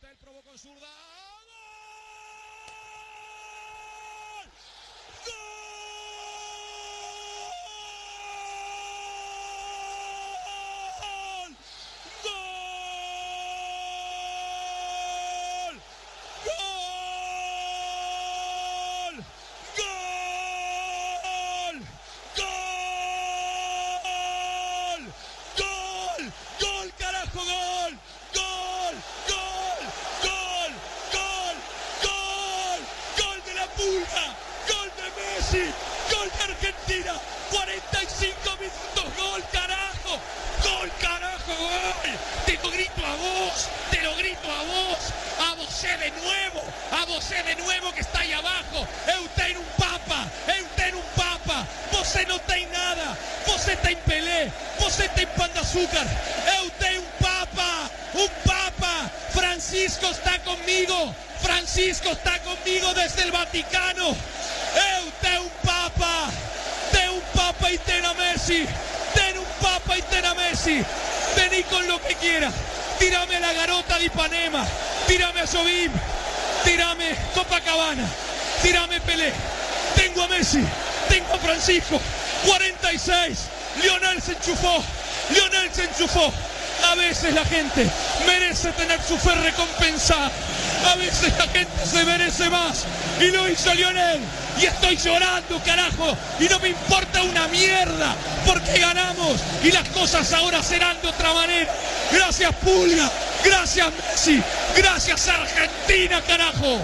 Yustel probó con zurda. Su fe recompensada. A veces la gente se merece más. Y lo hizo Lionel. Y estoy llorando, carajo. Y no me importa una mierda. Porque ganamos. Y las cosas ahora serán de otra manera. Gracias Pulga. Gracias Messi. Gracias Argentina, carajo.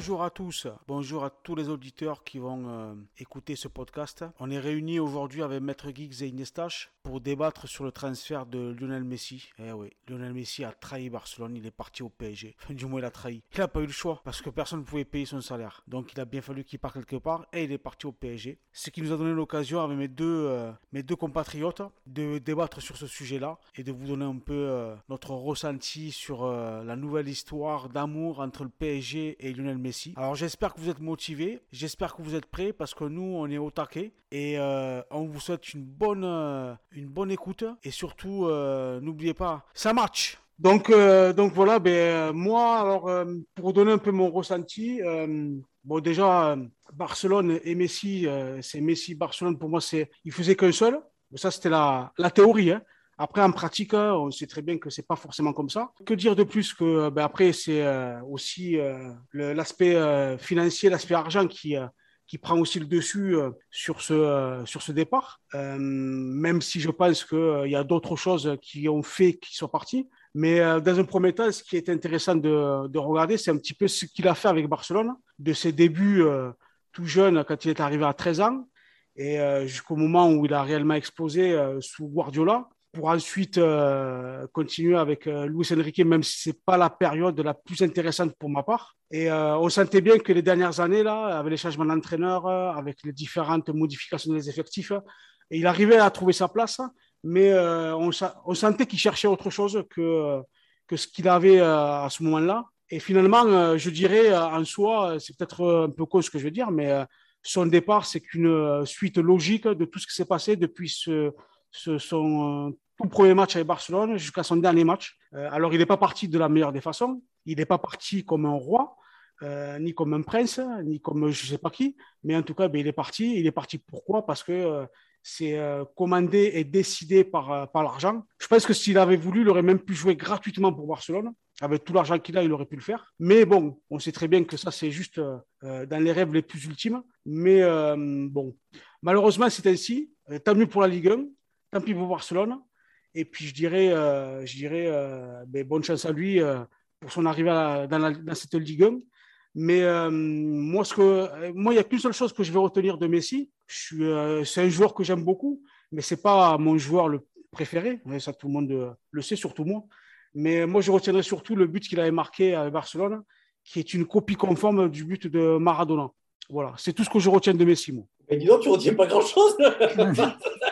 Bonjour à tous, bonjour à tous les auditeurs qui vont euh, écouter ce podcast. On est réunis aujourd'hui avec Maître Giggs et Inestache pour débattre sur le transfert de Lionel Messi. Eh oui, Lionel Messi a trahi Barcelone, il est parti au PSG. Enfin, du moins, il a trahi. Il n'a pas eu le choix parce que personne ne pouvait payer son salaire. Donc, il a bien fallu qu'il parte quelque part et il est parti au PSG. Ce qui nous a donné l'occasion avec mes deux, euh, mes deux compatriotes de débattre sur ce sujet-là et de vous donner un peu euh, notre ressenti sur la nouvelle histoire d'amour entre le PSG et Lionel Messi. Alors j'espère que vous êtes motivés, j'espère que vous êtes prêts parce que nous on est au taquet et euh, on vous souhaite une bonne, euh, une bonne écoute et surtout euh, n'oubliez pas, ça match. Donc, donc voilà, ben, moi, alors, pour donner un peu mon ressenti, bon, déjà, Barcelone et Messi, euh, c'est Messi, Barcelone, pour moi, c'est, il faisait qu'un seul. Ça, c'était la, la théorie. Hein. Après, en pratique, hein, on sait très bien que c'est pas forcément comme ça. Que dire de plus que, ben, après, c'est euh, aussi euh, l'aspect euh, financier, l'aspect argent qui, euh, qui prend aussi le dessus euh, sur ce, euh, sur ce départ. Euh, même si je pense qu'il y a d'autres choses qui ont fait qu'ils soient partis. Mais euh, dans un premier temps, ce qui est intéressant de, de regarder, c'est un petit peu ce qu'il a fait avec Barcelone, de ses débuts euh, tout jeune, quand il est arrivé à 13 ans, et euh, jusqu'au moment où il a réellement explosé euh, sous Guardiola, pour ensuite euh, continuer avec euh, Luis Enrique, même si c'est pas la période la plus intéressante pour ma part. Et euh, on sentait bien que les dernières années, là, avec les changements d'entraîneur, euh, avec les différentes modifications des effectifs, il arrivait à trouver sa place, mais on, on sentait qu'il cherchait autre chose que, que ce qu'il avait à ce moment-là. Et finalement, je dirais en soi, c'est peut-être un peu con ce que je veux dire, mais son départ, c'est qu'une suite logique de tout ce qui s'est passé depuis ce, ce- son euh, tout premier match avec Barcelone jusqu'à son dernier match. Euh, alors, il n'est pas parti de la meilleure des façons. Il n'est pas parti comme un roi, euh, ni comme un prince, ni comme je ne sais pas qui. Mais en tout cas, ben, il est parti. Il est parti pourquoi? Parce que c'est commandé et décidé par, par l'argent. Je pense que s'il avait voulu, il aurait même pu jouer gratuitement pour Barcelone. Avec tout l'argent qu'il a, il aurait pu le faire. Mais bon, on sait très bien que ça, c'est juste dans les rêves les plus ultimes. Mais bon, malheureusement, c'est ainsi. Tant mieux pour la Ligue 1, tant pis pour Barcelone. Et puis, je dirais, euh, je dirais euh, ben, bonne chance à lui euh, pour son arrivée à- dans, la- dans cette Ligue 1. Mais euh, moi, ce que, moi, il n'y a qu'une seule chose que je vais retenir de Messi. Je suis, euh, c'est un joueur que j'aime beaucoup, mais c'est pas mon joueur le préféré. Ouais, Ça, tout le monde le sait, surtout moi. Mais moi, je retiendrai surtout le but qu'il avait marqué à Barcelone, qui est une copie conforme du but de Maradona. Voilà, c'est tout ce que je retiens de Messi, moi. Mais dis donc, tu retiens pas grand-chose.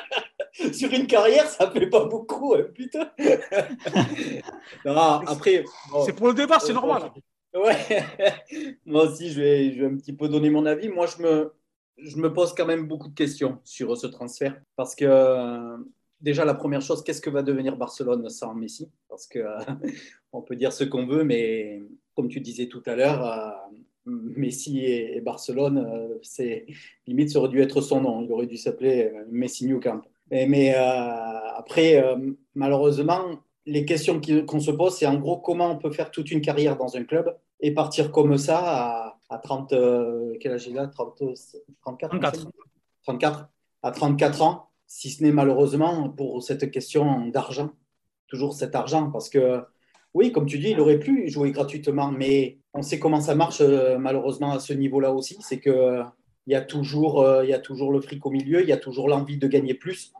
Sur une carrière, ça fait pas beaucoup, hein, putain. Non, après, bon, C'est pour le débat, c'est euh, normal. Ouais. Moi aussi, je vais, je vais un petit peu donner mon avis. Moi, je me, je me pose quand même beaucoup de questions sur ce transfert. Parce que, euh, déjà, la première chose, qu'est-ce que va devenir Barcelone sans Messi? Parce que, euh, on peut dire ce qu'on veut, mais comme tu disais tout à l'heure, Messi et, Barcelone, c'est limite ça aurait dû être son nom. Il aurait dû s'appeler Messi New Camp. Mais après, malheureusement, les questions qu'on se pose, c'est en gros comment on peut faire toute une carrière dans un club et partir comme ça à, 30, quel âge il a? 30, 34, 34. 34 à 34 ans, si ce n'est malheureusement pour cette question d'argent, toujours cet argent, parce que oui, comme tu dis, il aurait pu jouer gratuitement, mais on sait comment ça marche euh, malheureusement à ce niveau-là aussi, c'est que il y a toujours, euh, il y a toujours le fric au milieu, il y a toujours l'envie de gagner plus.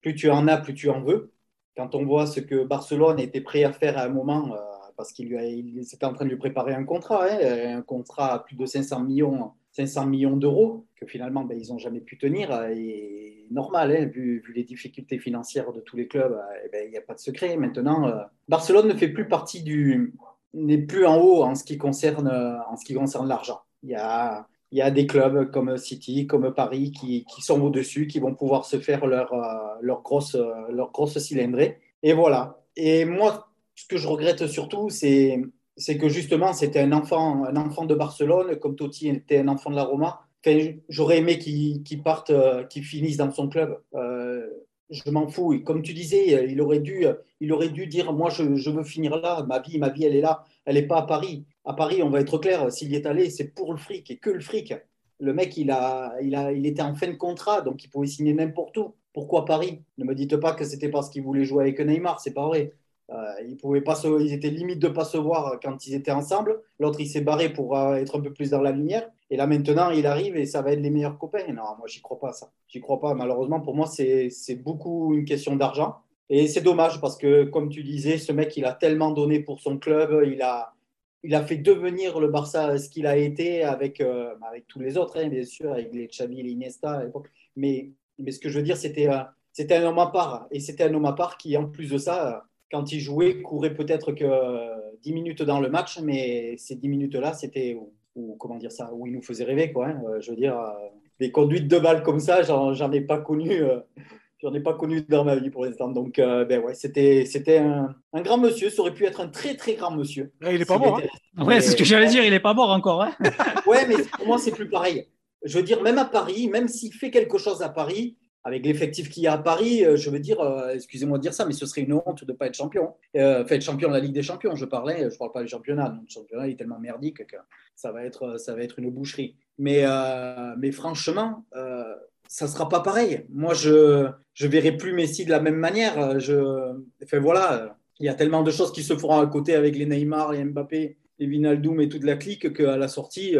Plus tu en as, plus tu en veux. Quand on voit ce que Barcelone était prêt à faire à un moment, euh, parce qu'il était en train de lui préparer un contrat, hein, un contrat à plus de 500 millions 500 millions d'euros que finalement ben, ils n'ont jamais pu tenir. Euh, et normal, hein, vu, les difficultés financières de tous les clubs, euh, eh ben, il n'y a pas de secret. Maintenant, euh, Barcelone ne fait plus partie du, n'est plus en haut en ce qui concerne, en ce qui concerne l'argent. Il y a, il y a des clubs comme City, comme Paris qui, sont au-dessus, qui vont pouvoir se faire leur, leur, grosse, leur grosse cylindrée. Et voilà. Et moi, ce que je regrette surtout, c'est c'est que justement, c'était un enfant, un enfant de Barcelone, comme Totti était un enfant de la Roma. J'aurais aimé qu'il parte, euh, qu'il finisse dans son club. Euh, je m'en fous. Et comme tu disais, il aurait dû, il aurait dû dire Moi, je, veux finir là. Ma vie, ma vie, elle est là. Elle n'est pas à Paris. À Paris, on va être clair, s'il y est allé, c'est pour le fric et que le fric. Le mec, il, a, il, a, il était en fin de contrat, donc il pouvait signer n'importe où. Pourquoi Paris? Ne me dites pas que c'était parce qu'il voulait jouer avec Neymar, c'est pas vrai. Euh, ils, pas ils étaient limite de pas se voir quand ils étaient ensemble. L'autre, il s'est barré pour euh, être un peu plus dans la lumière. Et là, maintenant, il arrive et ça va être les meilleurs copains. Non, moi, j'y crois pas, ça. J'y crois pas. Malheureusement, pour moi, c'est beaucoup une question d'argent. Et c'est dommage parce que, comme tu disais, ce mec, il a tellement donné pour son club. Il a, il a fait devenir le Barça ce qu'il a été avec, euh, avec tous les autres, hein, bien sûr, avec les Xavi, les Iniesta à l'époque. Mais, mais ce que je veux dire, c'était c'était un homme à part. Et c'était un homme à part qui, en plus de ça, quand il jouait, courait peut-être que 10 minutes dans le match, mais ces 10 minutes-là, c'était ou, comment dire ça, où il nous faisait rêver, quoi. Hein. Euh, je veux dire, euh, des conduites de balles comme ça, j'en ai pas connu. Euh, j'en ai pas connu dans ma vie pour l'instant. Donc, ben ouais, c'était, c'était un, grand monsieur. Ça aurait pu être un très, très grand monsieur. il est pas mort. Hein. Ouais, c'est ce que j'allais dire. Il est pas mort encore. Hein. ouais, mais pour moi, c'est plus pareil. Je veux dire, même à Paris, même s'il fait quelque chose à Paris, avec l'effectif qu'il y a à Paris, euh, je veux dire, euh, excusez-moi de dire ça, mais ce serait une honte de ne pas être champion. Euh, être champion de la Ligue des Champions, je parlais, je ne parle pas du championnat. le championnat est tellement merdique que ça va être, ça va être une boucherie. Mais, euh, mais franchement, ça sera pas pareil. Moi, je ne verrai plus Messi de la même manière. Je, enfin, voilà, il y a tellement de choses qui se feront à côté avec les Neymar, les Mbappé, les Vinaldoom et toute la clique qu'à la sortie,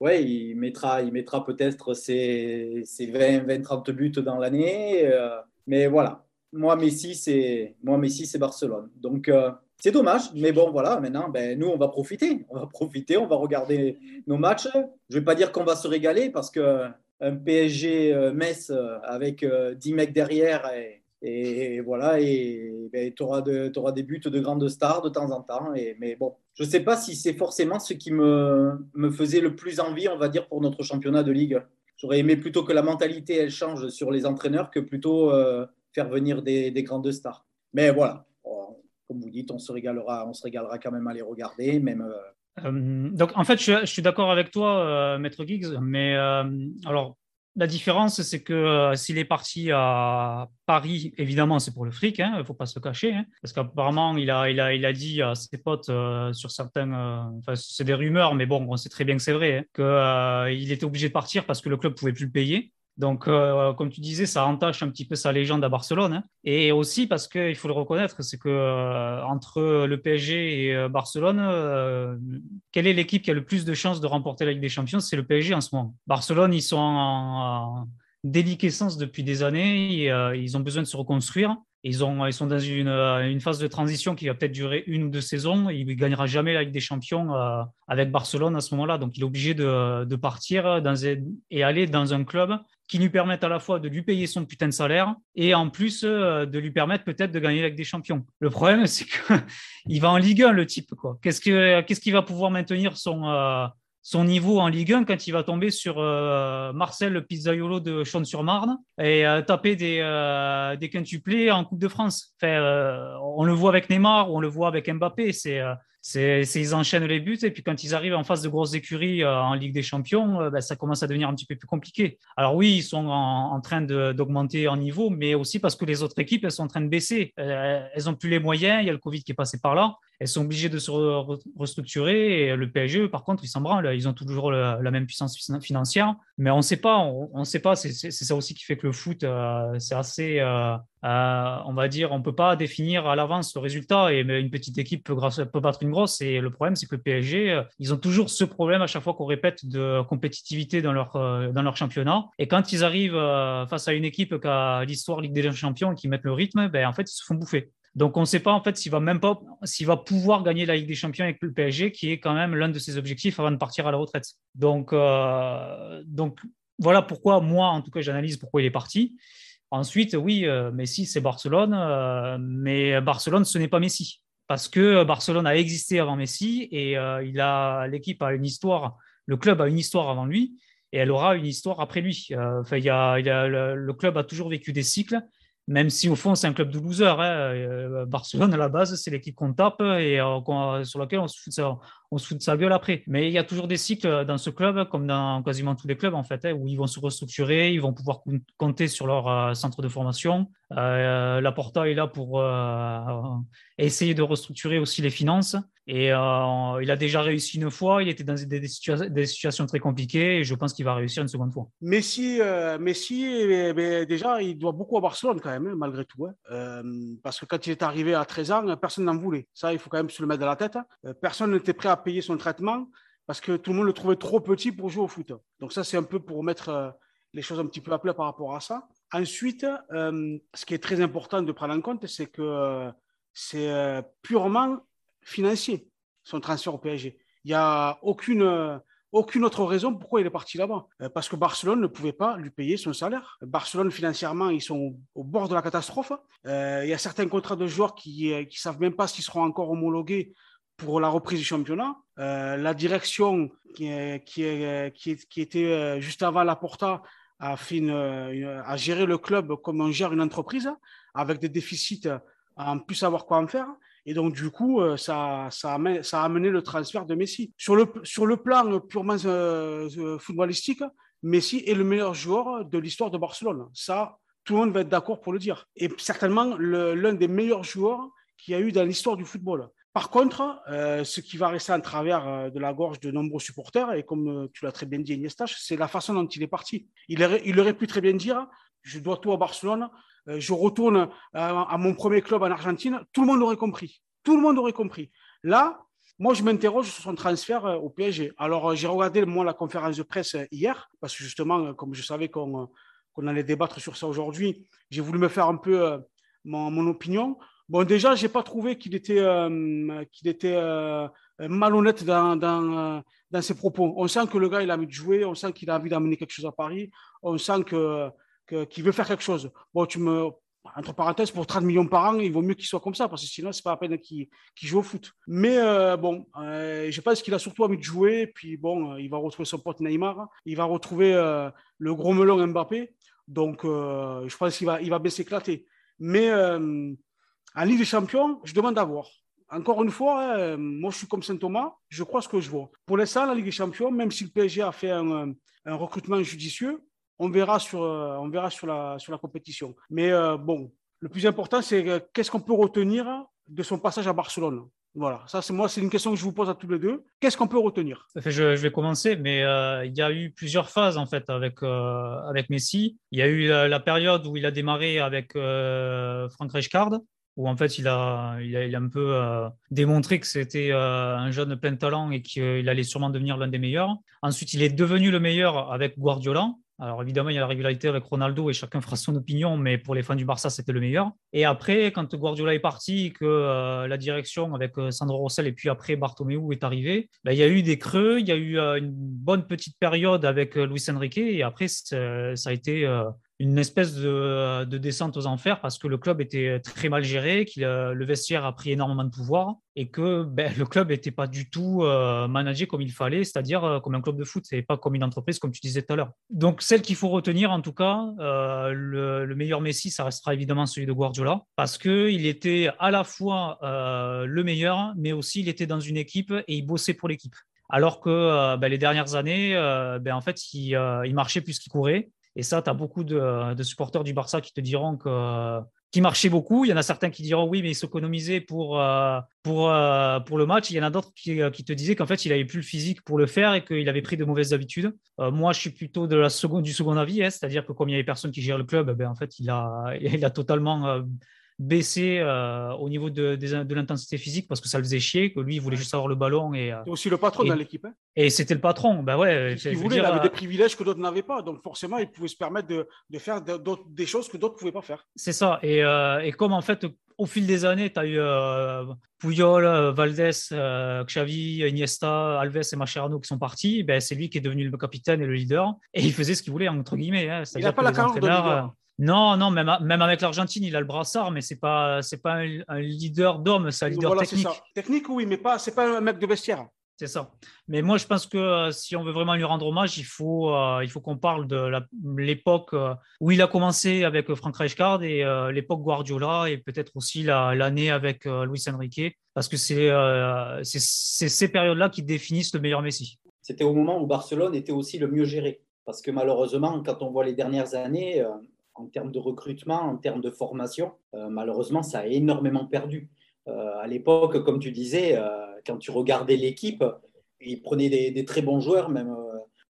ouais, il mettra, il mettra peut-être ses, 20, 20, 30 buts dans l'année. Euh, mais voilà, moi, Messi, c'est, moi, Messi, c'est Barcelone. Donc, euh, c'est dommage, mais bon, voilà, maintenant, ben, nous, on va profiter. On va profiter, on va regarder nos matchs. Je ne vais pas dire qu'on va se régaler parce que un PSG euh, Metz avec 10 mecs derrière et, voilà, et ben, tu auras, auras, des buts de grandes stars de temps en temps. Et, mais bon, je ne sais pas si c'est forcément ce qui me, me faisait le plus envie, on va dire, pour notre championnat de ligue. J'aurais aimé plutôt que la mentalité, elle change sur les entraîneurs que plutôt euh, faire venir des, des, grandes stars. Mais voilà, comme vous dites, on se régalera, on se régalera quand même à les regarder, même. Euh, euh, donc en fait, je, suis d'accord avec toi, Maître Giggs, mais alors la différence, c'est que euh, s'il est parti à Paris, évidemment, c'est pour le fric, il hein, ne faut pas se cacher, hein, parce qu'apparemment, il a, il, a, il a dit à ses potes euh, sur certains, euh, c'est des rumeurs, mais bon, on sait très bien que c'est vrai, hein, qu'il était obligé de partir parce que le club pouvait plus le payer. Donc, euh, comme tu disais, ça entache un petit peu sa légende à Barcelone. Hein. Et aussi parce qu'il faut le reconnaître, c'est que euh, entre le PSG et euh, Barcelone, quelle est l'équipe qui a le plus de chances de remporter la Ligue des Champions? C'est le PSG en ce moment. Barcelone, ils sont en, déliquescence depuis des années. Ils ont besoin de se reconstruire. Ils, ont, ils sont dans une, phase de transition qui va peut-être durer une ou deux saisons. Il ne gagnera jamais la Ligue des Champions avec Barcelone à ce moment-là. Donc, il est obligé de, partir et aller dans un club qui lui permettent à la fois de lui payer son putain de salaire et en plus euh, de lui permettre peut-être de gagner avec des champions. Le problème, c'est qu'il va en Ligue 1, le type. Qu'est-ce qu'il qu va pouvoir maintenir son, euh, son niveau en Ligue 1 quand il va tomber sur Marcel Pizzaiolo de Chaune-sur-Marne et taper des, des quintuplés en Coupe de France? on le voit avec Neymar, on le voit avec Mbappé. C'est c'est, ils enchaînent les buts et puis quand ils arrivent en face de grosses écuries euh, en Ligue des Champions, euh, ben, ça commence à devenir un petit peu plus compliqué. Alors oui, ils sont en, train d'augmenter en niveau, mais aussi parce que les autres équipes, elles sont en train de baisser. Euh, elles n'ont plus les moyens, il y a le Covid qui est passé par là. Elles sont obligées de se restructurer et le PSG, par contre, ils s'en branlent. Ils ont toujours la, même puissance financière, mais on ne sait pas. On sait pas. C'est, ça aussi qui fait que le foot, c'est assez euh, on va dire, on peut pas définir à l'avance le résultat et une petite équipe peut, battre une grosse. Et le problème, c'est que le PSG, euh, ils ont toujours ce problème à chaque fois qu'on répète de compétitivité dans leur, euh, dans leur championnat. Et quand ils arrivent face à une équipe qui a l'histoire Ligue des Champions et qui mettent le rythme, ben, en fait, ils se font bouffer. Donc, on ne sait pas en fait s'il va même pas, s'il va pouvoir gagner la Ligue des Champions avec le PSG, qui est quand même l'un de ses objectifs avant de partir à la retraite. Donc, donc voilà pourquoi moi, en tout cas, j'analyse pourquoi il est parti. Ensuite, oui, euh, Messi, c'est Barcelone, euh, mais Barcelone, ce n'est pas Messi. Parce que Barcelone a existé avant Messi et euh, il a l'équipe a une histoire, le club a une histoire avant lui et elle aura une histoire après lui. Il y a, le, club a toujours vécu des cycles même si au fond c'est un club de losers. Hein. Euh, Barcelone à la base c'est l'équipe qu'on tape et euh, sur laquelle on se, fout on se fout de sa gueule après. Mais il y a toujours des cycles dans ce club, comme dans quasiment tous les clubs en fait, hein, où ils vont se restructurer, ils vont pouvoir compter sur leur euh, centre de formation. la Porta est là pour essayer de restructurer aussi les finances. Et euh, il a déjà réussi une fois, il était dans des, situations très compliquées et je pense qu'il va réussir une seconde fois. Messi, euh, Messi eh ben, déjà, il doit beaucoup à Barcelone quand même, hein, malgré tout. Hein. Euh, parce que quand il est arrivé à 13 ans, personne n'en voulait. Ça, il faut quand même se le mettre dans la tête. personne n'était prêt à payer son traitement parce que tout le monde le trouvait trop petit pour jouer au foot. Donc ça, c'est un peu pour mettre les choses un petit peu à plat par rapport à ça. Ensuite, ce qui est très important de prendre en compte, c'est que c'est purement financier, son transfert au PSG. Il n'y a aucune, aucune autre raison pourquoi il est parti là-bas. Euh, parce que Barcelone ne pouvait pas lui payer son salaire. Barcelone, financièrement, ils sont au bord de la catastrophe. Euh, il y a certains contrats de joueurs qui ne savent même pas s'ils seront encore homologués pour la reprise du championnat. Euh, la direction qui, était juste avant la Porta a, fait a géré le club comme on gère une entreprise, avec des déficits à en plus savoir quoi en faire. Et donc, du coup, euh, ça, ça, a, amené le transfert de Messi. Sur le, sur le plan purement euh, euh, footballistique, Messi est le meilleur joueur de l'histoire de Barcelone. Ça, tout le monde va être d'accord pour le dire. Et certainement l'un des meilleurs joueurs qu'il y a eu dans l'histoire du football. Par contre, ce qui va rester en travers de la gorge de nombreux supporters, et comme tu l'as très bien dit, Iniesta, c'est la façon dont il est parti. Il aurait, il aurait pu très bien dire Je dois tout à Barcelone, euh, je retourne euh, à mon premier club en Argentine, tout le monde aurait compris. Tout le monde aurait compris. Là, moi, je m'interroge sur son transfert euh, au PSG. Alors, j'ai regardé, moi, la conférence de presse hier, parce que justement, comme je savais qu'on allait débattre sur ça aujourd'hui, j'ai voulu me faire un peu mon, opinion. Bon, déjà, je n'ai pas trouvé qu'il était, qu'il était malhonnête dans, dans, dans, ses propos. On sent que le gars, il a envie de jouer, on sent qu'il a envie d'amener quelque chose à Paris, on sent que qui veut faire quelque chose. Bon, tu me, entre parenthèses, pour 30 millions par an, il vaut mieux qu'il soit comme ça, parce que sinon, c'est pas la peine qu'il joue au foot. Mais euh, bon, euh, je pense qu'il a surtout envie de jouer, puis bon, euh, il va retrouver son pote Neymar, il va retrouver le gros melon Mbappé, donc je pense qu'il va, il va bien s'éclater. Mais en Ligue des Champions, je demande à voir. Encore une fois, moi je suis comme Saint-Thomas, je crois ce que je vois. Pour l'instant, la Ligue des Champions, même si le PSG a fait un recrutement judicieux, on verra sur, euh, on verra sur, la, sur la compétition. Mais euh, bon, le plus important, c'est euh, qu'est-ce qu'on peut retenir de son passage à Barcelone? Voilà, ça c'est moi, c'est une question que je vous pose à tous les deux. Qu'est-ce qu'on peut retenir? Je, vais commencer, mais il y a eu plusieurs phases en fait avec avec Messi. Il y a eu la, période où il a démarré avec Frank Rijkaard, où en fait il a, il a, un peu démontré que c'était un jeune plein de talent et qu'il allait sûrement devenir l'un des meilleurs. Ensuite, il est devenu le meilleur avec Guardiola, alors évidemment, il y a la régularité avec Ronaldo et chacun fera son opinion, mais pour les fans du Barça, c'était le meilleur. Et après, quand Guardiola est parti, que euh, la direction avec euh, Sandro Rossell et puis après Bartomeu est arrivé, ben, il y a eu des creux, il y a eu euh, une bonne petite période avec Luis Enrique et après, ça a été une espèce de, descente aux enfers parce que le club était très mal géré, que le vestiaire a pris énormément de pouvoir et que ben, le club n'était pas du tout euh, managé comme il fallait, c'est-à-dire euh, comme un club de foot, et pas comme une entreprise comme tu disais tout à l'heure. Donc celle qu'il faut retenir en tout cas, euh, le, meilleur Messi, ça restera évidemment celui de Guardiola parce qu'il était à la fois le meilleur, mais aussi il était dans une équipe et il bossait pour l'équipe. Alors que ben, les dernières années, ben, en fait, il, il marchait plus qu'il courait. Et ça, tu as beaucoup de, supporters du Barça qui te diront que qui marchait beaucoup. Il y en a certains qui diront oui, mais il s'économisait pour, euh, pour, euh, pour le match. Il y en a d'autres qui, te disaient qu'en fait, il n'avait plus le physique pour le faire et qu'il avait pris de mauvaises habitudes. Euh, moi, je suis plutôt de la seconde, du second avis, hein, c'est-à-dire que comme il y avait personne qui gère le club, ben, en fait, il a, il a totalement baissé euh, au niveau de, de, l'intensité physique parce que ça le faisait chier, que lui, il voulait juste avoir le ballon. Et, euh, aussi le patron dans l'équipe. Hein. Et c'était le patron. Ben ouais, il voulait, il avait des euh, privilèges que d'autres n'avaient pas. Donc forcément, il pouvait se permettre de, de faire des choses que d'autres ne pouvaient pas faire. C'est ça. Et, et, comme en fait, au fil des années, tu as eu Puyol, Valdés, Xavi, Iniesta, Alves et Mascherano qui sont partis, ben, c'est lui qui est devenu le capitaine et le leader. Et il faisait ce qu'il voulait, entre guillemets. Hein. Il n'a pas la carrière de leader. Non, non, même, même avec l'Argentine, il a le brassard, mais c'est pas, c'est pas un, leader d'homme, c'est un leader technique. Technique, oui, mais pas, c'est pas un mec de vestiaire. C'est ça. Mais moi, je pense que euh, si on veut vraiment lui rendre hommage, il faut, euh, il faut qu'on parle de l'époque euh, où il a commencé avec Frank Rijkaard et l'époque Guardiola et peut-être aussi l'année avec Luis Enrique, parce que c'est ces périodes-là qui définissent le meilleur Messi. C'était au moment où Barcelone était aussi le mieux géré. Parce que malheureusement, quand on voit les dernières années, en termes de recrutement, en termes de formation, euh, malheureusement, ça a énormément perdu. Euh, à l'époque, comme tu disais, euh, quand tu regardais l'équipe, ils prenaient des, très bons joueurs, même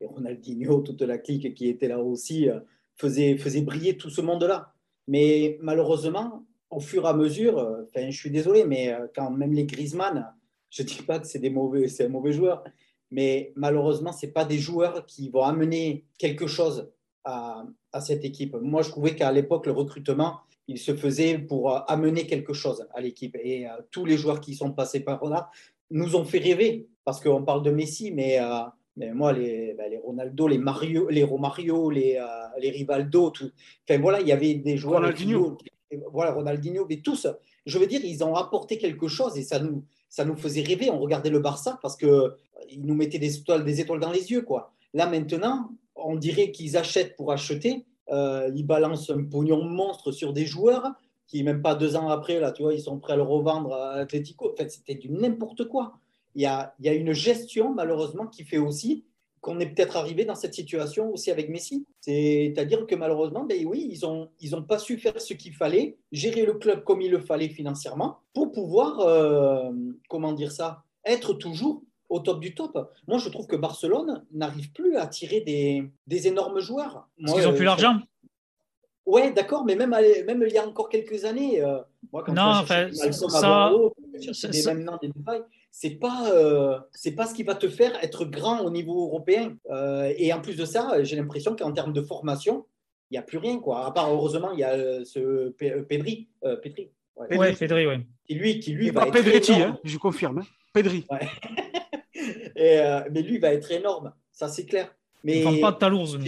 Ronaldinho, toute la clique qui était là aussi, faisait, briller tout ce monde-là. Mais malheureusement, au fur et à mesure, je suis désolé, mais quand même les Griezmann, je ne dis pas que c'est des mauvais, c'est un mauvais joueur, mais malheureusement, ce pas des joueurs qui vont amener quelque chose à, cette équipe. Moi, je trouvais qu'à l'époque, le recrutement, il se faisait pour euh, amener quelque chose à l'équipe. Et euh, tous les joueurs qui sont passés par là nous ont fait rêver, parce qu'on parle de Messi, mais, euh, mais moi, les, ben, les, Ronaldo, les Mario, les Romario, les, les Rivaldo, tout. Enfin, voilà, il y avait des joueurs. Ronaldinho. voilà, Ronaldinho, mais tous, je veux dire, ils ont apporté quelque chose et ça nous, ça nous faisait rêver. On regardait le Barça parce qu'ils nous mettaient des étoiles, des étoiles dans les yeux. Quoi. Là, maintenant, on dirait qu'ils achètent pour acheter. Euh, ils balancent un pognon monstre sur des joueurs qui, même pas deux ans après, là, tu vois, ils sont prêts à le revendre à Atletico. En fait, c'était du n'importe quoi. Il y, a, une gestion, malheureusement, qui fait aussi qu'on est peut-être arrivé dans cette situation aussi avec Messi. C'est-à-dire que malheureusement, ben oui, ils n'ont ont pas su faire ce qu'il fallait, gérer le club comme il le fallait financièrement, pour pouvoir, euh, comment dire ça, être toujours au top du top. Moi, je trouve que Barcelone n'arrive plus à tirer des, des énormes joueurs. Parce qu'ils n'ont plus l'argent Ouais, d'accord, mais même, même il y a encore quelques années, euh, moi, quand non, enfin, ça, c'est pas, euh, c'est pas ce qui va te faire être grand au niveau européen. Euh, et en plus de ça, j'ai l'impression qu'en termes de formation, il n'y a plus rien, quoi. À part, heureusement, il y a ce Pedri. Pedri. Ouais, Pedri, oui. Qui lui, qui lui va pas Pedretti, hein, je confirme. Hein. Pedri. Euh, mais lui, il va être énorme, ça c'est clair. Mais il pas de talours.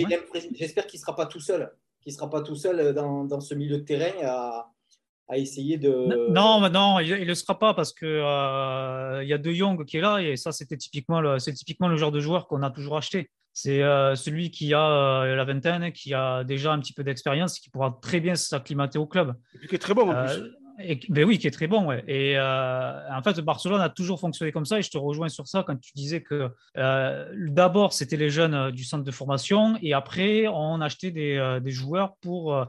J'espère qu'il ne sera pas tout seul, qu'il sera pas tout seul dans, dans ce milieu de terrain à, à essayer de. Non, non, il ne le sera pas parce que euh, il y a De Jong qui est là et ça c'était typiquement le, c'est typiquement le genre de joueur qu'on a toujours acheté. C'est euh, celui qui a la vingtaine, qui a déjà un petit peu d'expérience, qui pourra très bien s'acclimater au club. Et qui est très bon en plus. Ben oui, qui est très bon. Ouais. Et euh, en fait, Barcelone a toujours fonctionné comme ça. Et je te rejoins sur ça quand tu disais que euh, d'abord, c'était les jeunes euh, du centre de formation. Et après, on achetait des, joueurs pour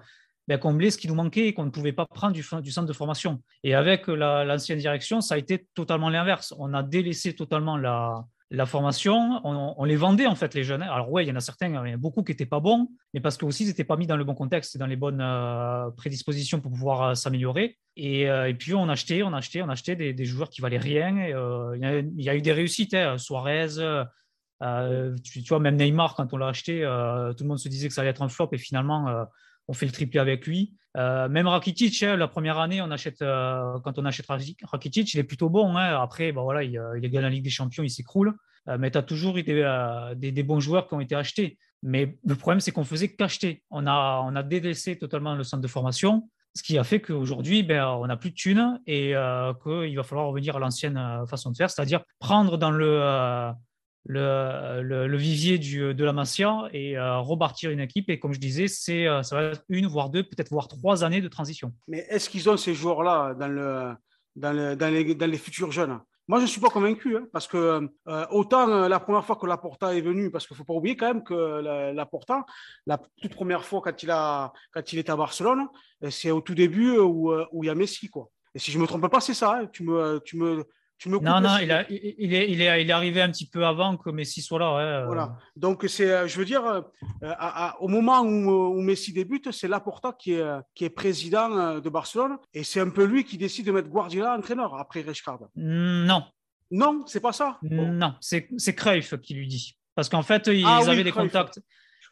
ben, combler ce qui nous manquait et qu'on ne pouvait pas prendre du, centre de formation. Et avec l'ancienne direction, ça a été totalement l'inverse. On a délaissé totalement la, formation, on, les vendait en fait les jeunes. Alors ouais, il y en a certains, il y en a beaucoup qui n'étaient pas bons, mais parce qu'aussi ils n'étaient pas mis dans le bon contexte et dans les bonnes prédispositions pour pouvoir s'améliorer. Euh, et, puis on achetait, on achetait, on achetait des, joueurs qui valaient rien. il, y a, eu des réussites, hein. Suarez, tu, vois même Neymar quand on l'a acheté, tout le monde se disait que ça allait être un flop et finalement on fait le triplé avec lui. même Rakitic, hein, la première année, quand on achète Rakitic, il est plutôt bon. Hein. Après, bon, voilà, il, gagne la Ligue des Champions, il s'écroule. mais tu as toujours eu des, bons joueurs qui ont été achetés. Mais le problème, c'est qu'on faisait qu'acheter. On on a délaissé totalement le centre de formation, ce qui a fait qu'aujourd'hui, ben, on n'a plus de thunes et qu'il va falloir revenir à l'ancienne façon de faire, c'est-à-dire prendre dans le le, le, vivier de la Masia et euh, repartir une équipe. Et comme je disais, c'est, euh, ça va être une, voire deux, peut-être voire trois années de transition. Mais est-ce qu'ils ont ces joueurs-là dans, le, dans, les, dans les futurs jeunes? Moi, je ne suis pas convaincu, hein, parce que euh, autant la première fois que Laporta est venu, parce qu'il ne faut pas oublier quand même que Laporta, la toute première fois quand il, a, quand il est à Barcelone, c'est au tout début où, où il y a Messi. Quoi. Et si je ne me trompe pas, c'est ça. Hein. tu, me, tu, me, non, non, il, a, il, est, il, est, il, est, arrivé un petit peu avant que Messi soit là. Euh. Voilà. Donc, c'est, euh, je veux dire, euh, au moment où, Messi débute, c'est Laporta qui est, qui est président de Barcelone et c'est un peu lui qui décide de mettre Guardiola entraîneur après Richard. Non. Non, c'est pas ça? Non, c'est, c'est Cruyff qui lui dit. Parce qu'en fait, ils ah avaient des contacts.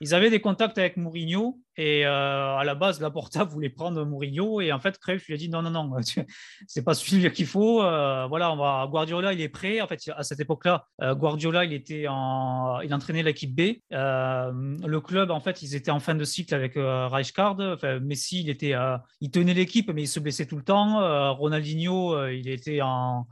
Ils avaient des contacts avec Mourinho et euh, à la base, Laporta voulait prendre Mourinho et en fait, Cruyff lui a dit non, non, non, c'est pas celui qu'il faut. Euh, voilà, on va. Guardiola, il est prêt. En fait, à cette époque-là, euh, Guardiola, il était en, il entraînait l'équipe B. le club, en fait, ils étaient en fin de cycle avec Rijkaard. Enfin, Messi, il était, il tenait l'équipe, mais il se blessait tout le temps. Ronaldinho, il était en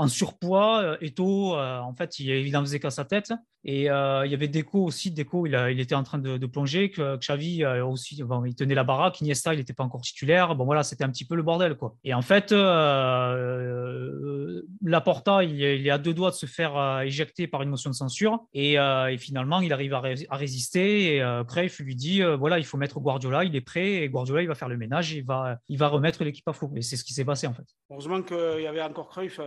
en surpoids. Eto, en fait, il, il faisait qu'à sa tête. Et euh, il y avait Deco aussi. Deco, il, il était en train de, plonger. Que, Xavi euh, aussi, bon, il tenait la baraque. Iniesta, il n'était pas encore titulaire. Bon, voilà, c'était un petit peu le bordel, quoi. Et en fait, euh, Laporta, il, il, est à deux doigts de se faire éjecter par une motion de censure. Et, finalement, il arrive à, résister. Et Cruyff lui dit voilà, il faut mettre Guardiola. Il est prêt. Et Guardiola, il va faire le ménage. il va, il va remettre l'équipe à flot. Et c'est ce qui s'est passé, en fait. Heureusement qu'il y avait encore Cruyff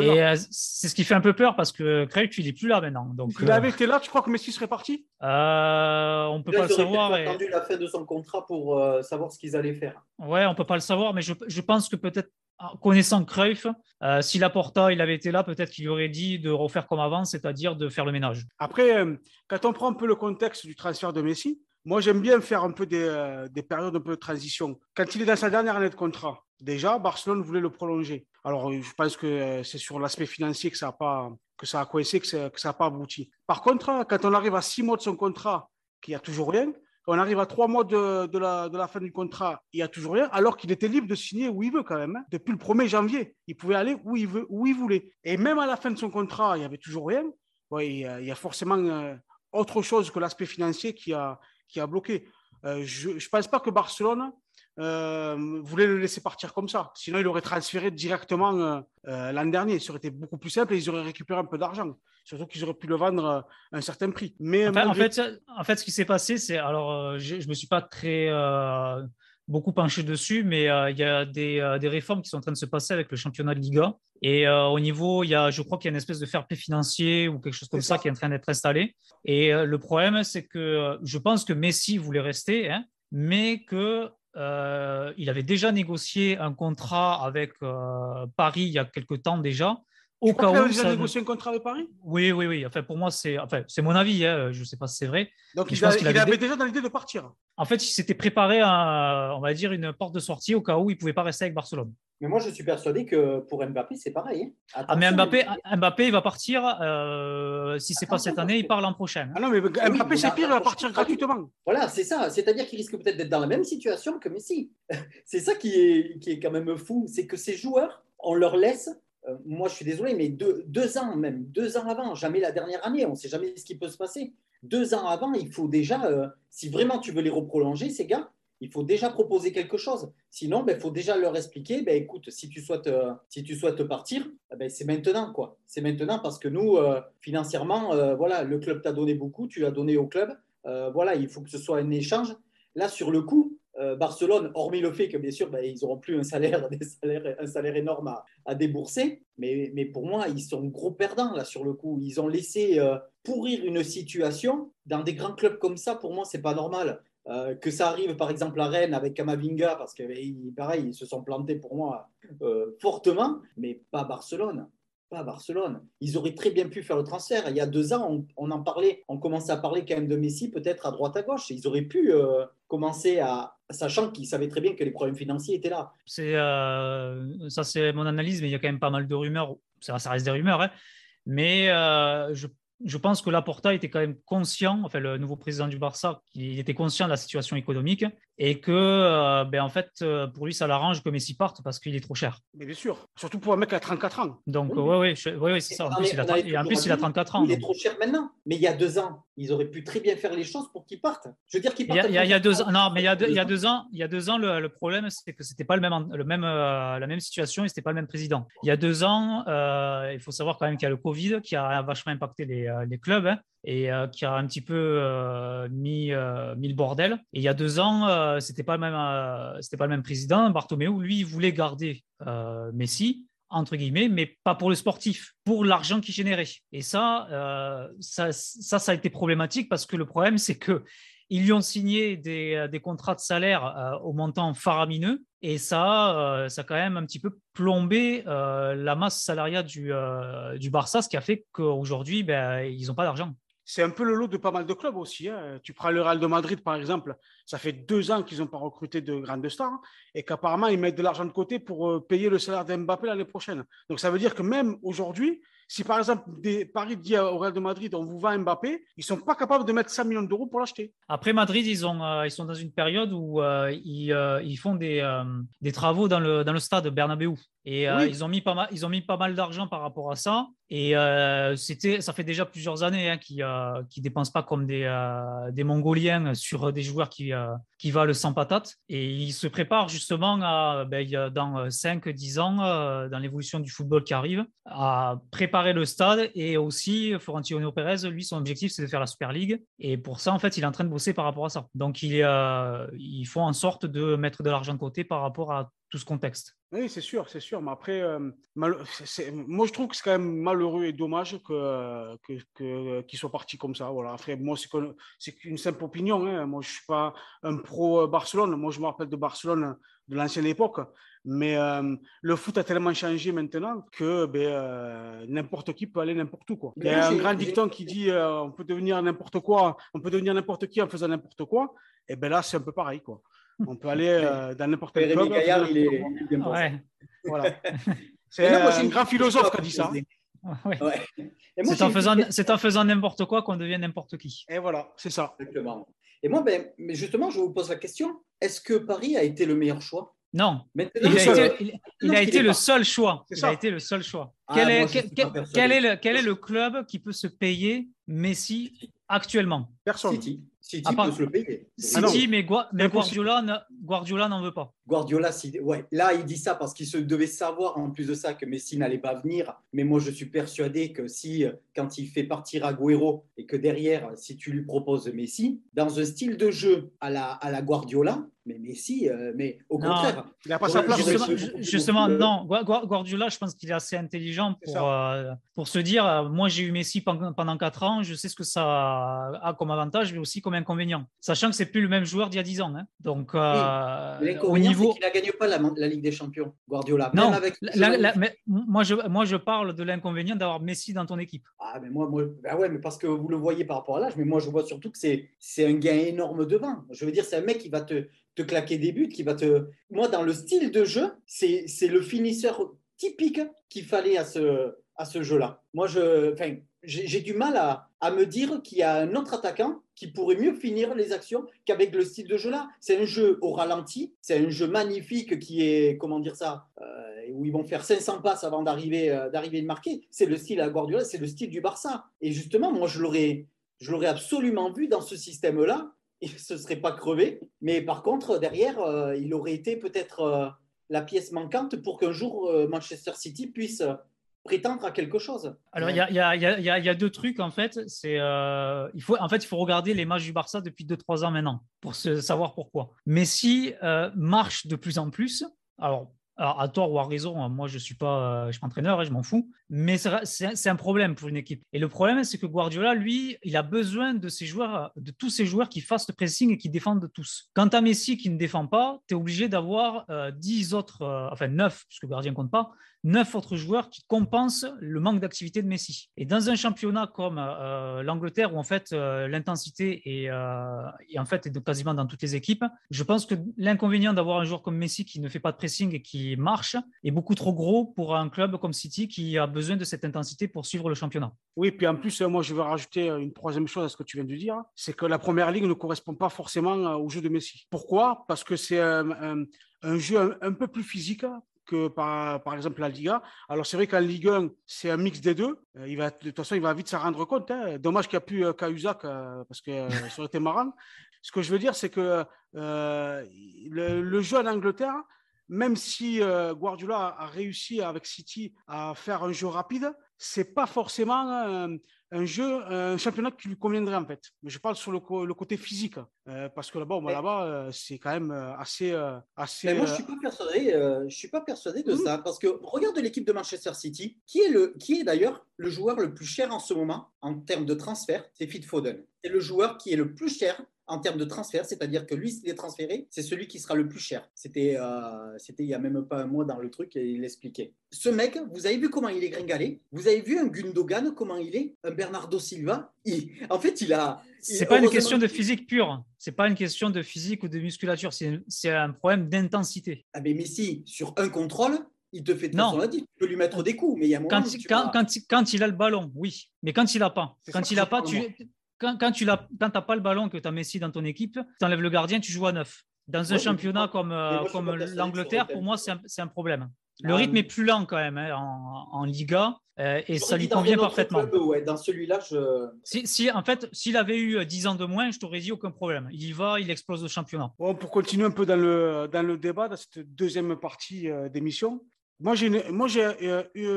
et euh, c'est ce qui fait un peu peur parce que Craig, il n'est plus là maintenant. Donc, il avait été là, tu crois que Messi serait parti euh, On ne peut pas le savoir. Ils attendu la fin de son contrat pour euh, savoir ce qu'ils allaient faire. Ouais, on ne peut pas le savoir, mais je, je pense que peut-être, connaissant Cruyff, euh, si Laporta il avait été là, peut-être qu'il aurait dit de refaire comme avant, c'est-à-dire de faire le ménage. Après, quand on prend un peu le contexte du transfert de Messi, moi j'aime bien faire un peu des, des périodes un peu de transition. Quand il est dans sa dernière année de contrat, déjà, Barcelone voulait le prolonger. Alors, je pense que euh, c'est sur l'aspect financier que ça a, pas, que ça a coincé, que ça n'a pas abouti. Par contre, quand on arrive à six mois de son contrat, qu'il n'y a toujours rien, on arrive à trois mois de, la, fin du contrat, il n'y a toujours rien, alors qu'il était libre de signer où il veut quand même. Hein. Depuis le 1er janvier, il pouvait aller où il, veut, où il voulait. Et même à la fin de son contrat, il n'y avait toujours rien. il, y a, forcément euh, autre chose que l'aspect financier qui a, qui a bloqué. Euh, je ne pense pas que Barcelone euh, voulait le laisser partir comme ça. Sinon, il aurait transféré directement euh, l'an dernier. Ça aurait été beaucoup plus simple et ils auraient récupéré un peu d'argent. Surtout qu'ils auraient pu le vendre à un certain prix. Mais en fait, en fait, ce qui s'est passé, c'est alors je ne me suis pas très beaucoup penché dessus, mais il y a des, des, réformes qui sont en train de se passer avec le championnat de Liga. Et au niveau, il y a, je crois qu'il y a une espèce de fair play financier ou quelque chose comme ça. qui est en train d'être installé. Et le problème, c'est que je pense que Messi voulait rester, hein, mais que euh, il avait déjà négocié un contrat avec euh, Paris il y a quelque temps déjà. Au cas où. Il a déjà négocié un contrat avec Paris? Oui, oui, oui. Enfin, pour moi, c'est enfin, mon avis. Hein. Je ne sais pas si c'est vrai. Donc, il, avait, déjà dans l'idée de partir. En fait, il s'était préparé à, on va dire, une porte de sortie au cas où il ne pouvait pas rester avec Barcelone. Mais moi, je suis persuadé que pour Mbappé, c'est pareil. Hein. ah, mais Mbappé, Mbappé, il va partir. Euh, si c'est pas cette année, il part l'an prochain. Ah non, mais Mbappé, c'est pire, il va partir gratuitement. Voilà, c'est ça. C'est-à-dire qu'il risque peut-être d'être dans la même situation que Messi. c'est ça qui est, qui est quand même fou. C'est que ces joueurs, on leur laisse. Euh, moi, je suis désolé, mais deux, deux, ans, même deux ans avant, jamais la dernière année, on ne sait jamais ce qui peut se passer. Deux ans avant, il faut déjà, euh, si vraiment tu veux les reprolonger, ces gars, il faut déjà proposer quelque chose. Sinon, il ben, faut déjà leur expliquer, ben, écoute, si tu souhaites, euh, si tu souhaites partir, eh ben, c'est maintenant. quoi. C'est maintenant parce que nous, financièrement, voilà, le club t'a donné beaucoup, tu l'as donné au club. voilà, il faut que ce soit un échange. Là, sur le coup, Barcelone, hormis le fait que bien sûr, ils n'auront plus un salaire, un salaire énorme à, débourser, mais, pour moi, ils sont gros perdants là sur le coup. Ils ont laissé pourrir une situation dans des grands clubs comme ça. Pour moi, c'est pas normal. Euh, que ça arrive par exemple à Rennes avec Kamavinga, parce que pareil, ils se sont plantés pour moi euh, fortement, mais pas Barcelone. Pas Barcelone. Ils auraient très bien pu faire le transfert. Il y a deux ans, on, en parlait, on commençait à parler quand même de Messi, peut-être à droite à gauche. Ils auraient pu euh, commencer à, sachant qu'ils savaient très bien que les problèmes financiers étaient là. C'est ça, c'est mon analyse, mais il y a quand même pas mal de rumeurs. Ça, reste des rumeurs, hein Mais je je pense que Laporta était quand même conscient, enfin le nouveau président du Barça, qu'il était conscient de la situation économique et que, euh, ben, en fait, euh, pour lui, ça l'arrange que Messi parte parce qu'il est trop cher. Mais bien sûr, surtout pour un mec à 34 ans. Donc, oui, oui, ouais, c'est ça. En plus, il, a, en plus il, a, 34 ans. Il est trop cher maintenant. Mais il y a deux ans, ils auraient pu très bien faire les choses pour qu'il parte. Je veux dire qu'il parte. Il y, a, il y a deux ans, non, mais il y a deux, il y a deux ans, il y a deux ans, le, problème, c'est que c'était pas le même, le même, euh, la même situation et c'était pas le même président. Il y a deux ans, il faut savoir quand même qu'il y a le Covid qui a vachement impacté les, les clubs. Hein et euh, qui a un petit peu euh, mis, euh, mis, le bordel. Et il y a deux ans, c'était pas le même, c'était pas le même président. Bartomeu, lui, il voulait garder Messi entre guillemets, mais pas pour le sportif, pour l'argent qu'il générait. Et ça, ça, a été problématique parce que le problème, c'est que ils lui ont signé des, contrats de salaire au montant faramineux et ça, ça a quand même un petit peu plombé la masse salariale du, du Barça, ce qui a fait qu'aujourd'hui, ben, ils n'ont pas d'argent c'est un peu le lot de pas mal de clubs aussi. Hein. Tu prends le Real de Madrid, par exemple, ça fait deux ans qu'ils n'ont pas recruté de grandes stars hein, et qu'apparemment, ils mettent de l'argent de côté pour euh, payer le salaire d'Mbappé l'année prochaine. Donc, ça veut dire que même aujourd'hui, si par exemple Paris dit au Real de Madrid on vous vend Mbappé, ils sont pas capables de mettre 5 millions d'euros pour l'acheter. Après Madrid, ils, ont, euh, ils sont dans une période où euh, ils, ils, font des, des travaux dans le, dans le stade Bernabeu. Et ils, ont mis pas mal, ils ont mis pas mal d'argent par rapport à ça. Et c'était, ça fait déjà plusieurs années hein, qu'ils ne dépensent pas comme des, des Mongoliens sur des joueurs qui, valent sans patate. Et ils se préparent justement à, ben, dans 5-10 ans, dans l'évolution du football qui arrive, à préparer le stade. Et aussi, Florentino Pérez, lui, son objectif, c'est de faire la Super League. Et pour ça, en fait, il est en train de bosser par rapport à ça. Donc, il, ils font en sorte de mettre de l'argent de côté par rapport à tout ce contexte. Oui, c'est sûr, c'est sûr. Mais après, euh, moi, je trouve que c'est quand même malheureux et dommage que, que, qu'ils soient partis comme ça. Voilà. Après, moi, c'est, une simple opinion. Hein. Moi, je ne suis pas un pro-Barcelone. Moi, je me rappelle de Barcelone de l'ancienne époque. Mais euh, le foot a tellement changé maintenant que ben, euh, n'importe qui peut aller n'importe où. Quoi. Il y a un grand dicton qui dit on peut devenir n'importe quoi, on peut devenir n'importe qui en faisant n'importe quoi. Et bien là, c'est un peu pareil. Quoi. On peut aller euh, dans n'importe quel club. Gaillard, il est, bien ouais. Voilà. C'est un grand philosophe qui a dit ça. C'est en faisant, c'est en faisant n'importe quoi qu'on devient n'importe qui. Et voilà, c'est ça. Exactement. Et moi, ben, mais justement, je vous pose la question est-ce que Paris a été le meilleur choix? Non. il a été, il, a été le seul choix. Il a été le seul choix. quel, est, quel, est le, quel est le club qui peut se payer Messi actuellement? Personne. City peut se le payer. City, ah mais, Guardiola, n'en veut pas. Guardiola, ouais. là, il dit ça parce qu'il se devait savoir en plus de ça que Messi n'allait pas venir. Mais moi, je suis persuadé que si, quand il fait partir Agüero et que derrière, si tu lui proposes Messi, dans un style de jeu à la, à la Guardiola, mais Messi, euh, mais au contraire. Il n'a pas sa place. Justement, non. Guardiola, je pense qu'il est assez intelligent pour, euh, pour se dire euh, moi, j'ai eu Messi pendant, pendant 4 ans, je sais ce que ça a comme avantage, mais aussi comme inconvénient. Sachant que c'est plus le même joueur d'il y a 10 ans. Hein. Donc, au niveau. qu'il ne gagne pas la, Ligue des Champions, Guardiola. Non, avec... mais moi, je, moi, je parle de l'inconvénient d'avoir Messi dans ton équipe. Ah, mais moi, moi ben ouais, mais parce que vous le voyez par rapport à l'âge, mais moi, je vois surtout que c'est un gain énorme devant. Je veux dire, c'est un mec qui va te te claquer des buts, qui va te. Moi, dans le style de jeu, c'est le finisseur typique qu'il fallait à ce, à ce jeu-là. Moi, je, enfin, j'ai du mal à, à me dire qu'il y a un autre attaquant qui pourrait mieux finir les actions qu'avec le style de jeu-là. C'est un jeu au ralenti, c'est un jeu magnifique qui est, comment dire ça, euh, où ils vont faire 500 passes avant d'arriver euh, d'arriver de marquer. C'est le style à Guardiola, c'est le style du Barça. Et justement, moi, je l'aurais absolument vu dans ce système-là il ne se serait pas crevé. Mais par contre, derrière, euh, il aurait été peut-être la pièce manquante pour qu'un jour Manchester City puisse prétendre à quelque chose. Alors, il y, a, deux trucs, en fait. C'est, il faut, en fait, il faut regarder les matchs du Barça depuis 2-3 ans maintenant pour se, savoir pourquoi. Messi marche de plus en plus. Alors, alors, à tort ou à raison, hein, moi je ne suis, pas, euh, je suis pas entraîneur et je m'en fous, mais c'est un problème pour une équipe. Et le problème, c'est que Guardiola, lui, il a besoin de, ses joueurs, de tous ces joueurs qui fassent le pressing et qui défendent tous. Quant à Messi qui ne défend pas, tu es obligé d'avoir 10 euh, autres, euh, enfin 9, puisque le gardien ne compte pas, neuf autres joueurs qui compensent le manque d'activité de Messi. Et dans un championnat comme euh, l'Angleterre, où en fait euh, l'intensité est, en fait est quasiment dans toutes les équipes, je pense que l'inconvénient d'avoir un joueur comme Messi qui ne fait pas de pressing et qui marche est beaucoup trop gros pour un club comme City qui a besoin de cette intensité pour suivre le championnat. Oui, puis en plus, moi je veux rajouter une troisième chose à ce que tu viens de dire, c'est que la première ligue ne correspond pas forcément au jeu de Messi. Pourquoi? Parce que c'est un, jeu un, peu plus physique que par, par exemple la Liga. Alors c'est vrai qu'en Ligue 1, c'est un mix des deux. Euh, de toute façon, il va vite s'en rendre compte. Hein. Dommage qu'il n'y a plus Cahuzac euh, parce que euh, ça aurait été marrant. Ce que je veux dire, c'est que le, le, jeu en Angleterre, même si Guardiola a réussi avec City à faire un jeu rapide, c'est pas forcément un jeu, un championnat qui lui conviendrait en fait. Mais je parle sur le, côté physique, euh, parce que là-bas, là-bas, euh, c'est quand même euh, assez, assez. Mais moi, je suis pas persuadé. je suis pas persuadé de hmm. ça, parce que regarde l'équipe de Manchester City, qui est le, qui est d'ailleurs le joueur le plus cher en ce moment en termes de transfert, c'est Phil Foden. C'est le joueur qui est le plus cher en termes de transfert, c'est-à-dire que lui, s'il est transféré, c'est celui qui sera le plus cher. C'était euh, c'était il n'y a même pas un mois dans le truc et il l'expliquait. Ce mec, vous avez vu comment il est gringalé? Vous avez vu un Gundogan, comment il est? Un Bernardo Silva? En fait, il a. C'est pas une question de physique pure. C'est pas une question de physique ou de musculature. C'est un problème d'intensité. Ah, mais Messi, sur un contrôle, il te fait de non. façon, tu peux lui mettre des coups, mais il y a quand, quand, quand, quand, il a le ballon, oui. Mais quand il n'a pas, quand il a pas, tu, quand, tu n'as pas le ballon, que tu as Messi dans ton équipe, tu enlèves le gardien, tu joues à neuf. Dans un championnat comme, euh, comme l'Angleterre, pour moi, c'est un, un, problème. Le ah, rythme est plus lent quand même hein, en, Liga euh, et ça lui convient parfaitement. dans celui-là, je. Si, en fait, s'il avait eu 10 ans de moins, je t'aurais dit aucun problème. Il y va, il explose le championnat. Bon, pour continuer un peu dans le, dans le débat, dans cette deuxième partie euh, d'émission, moi j'ai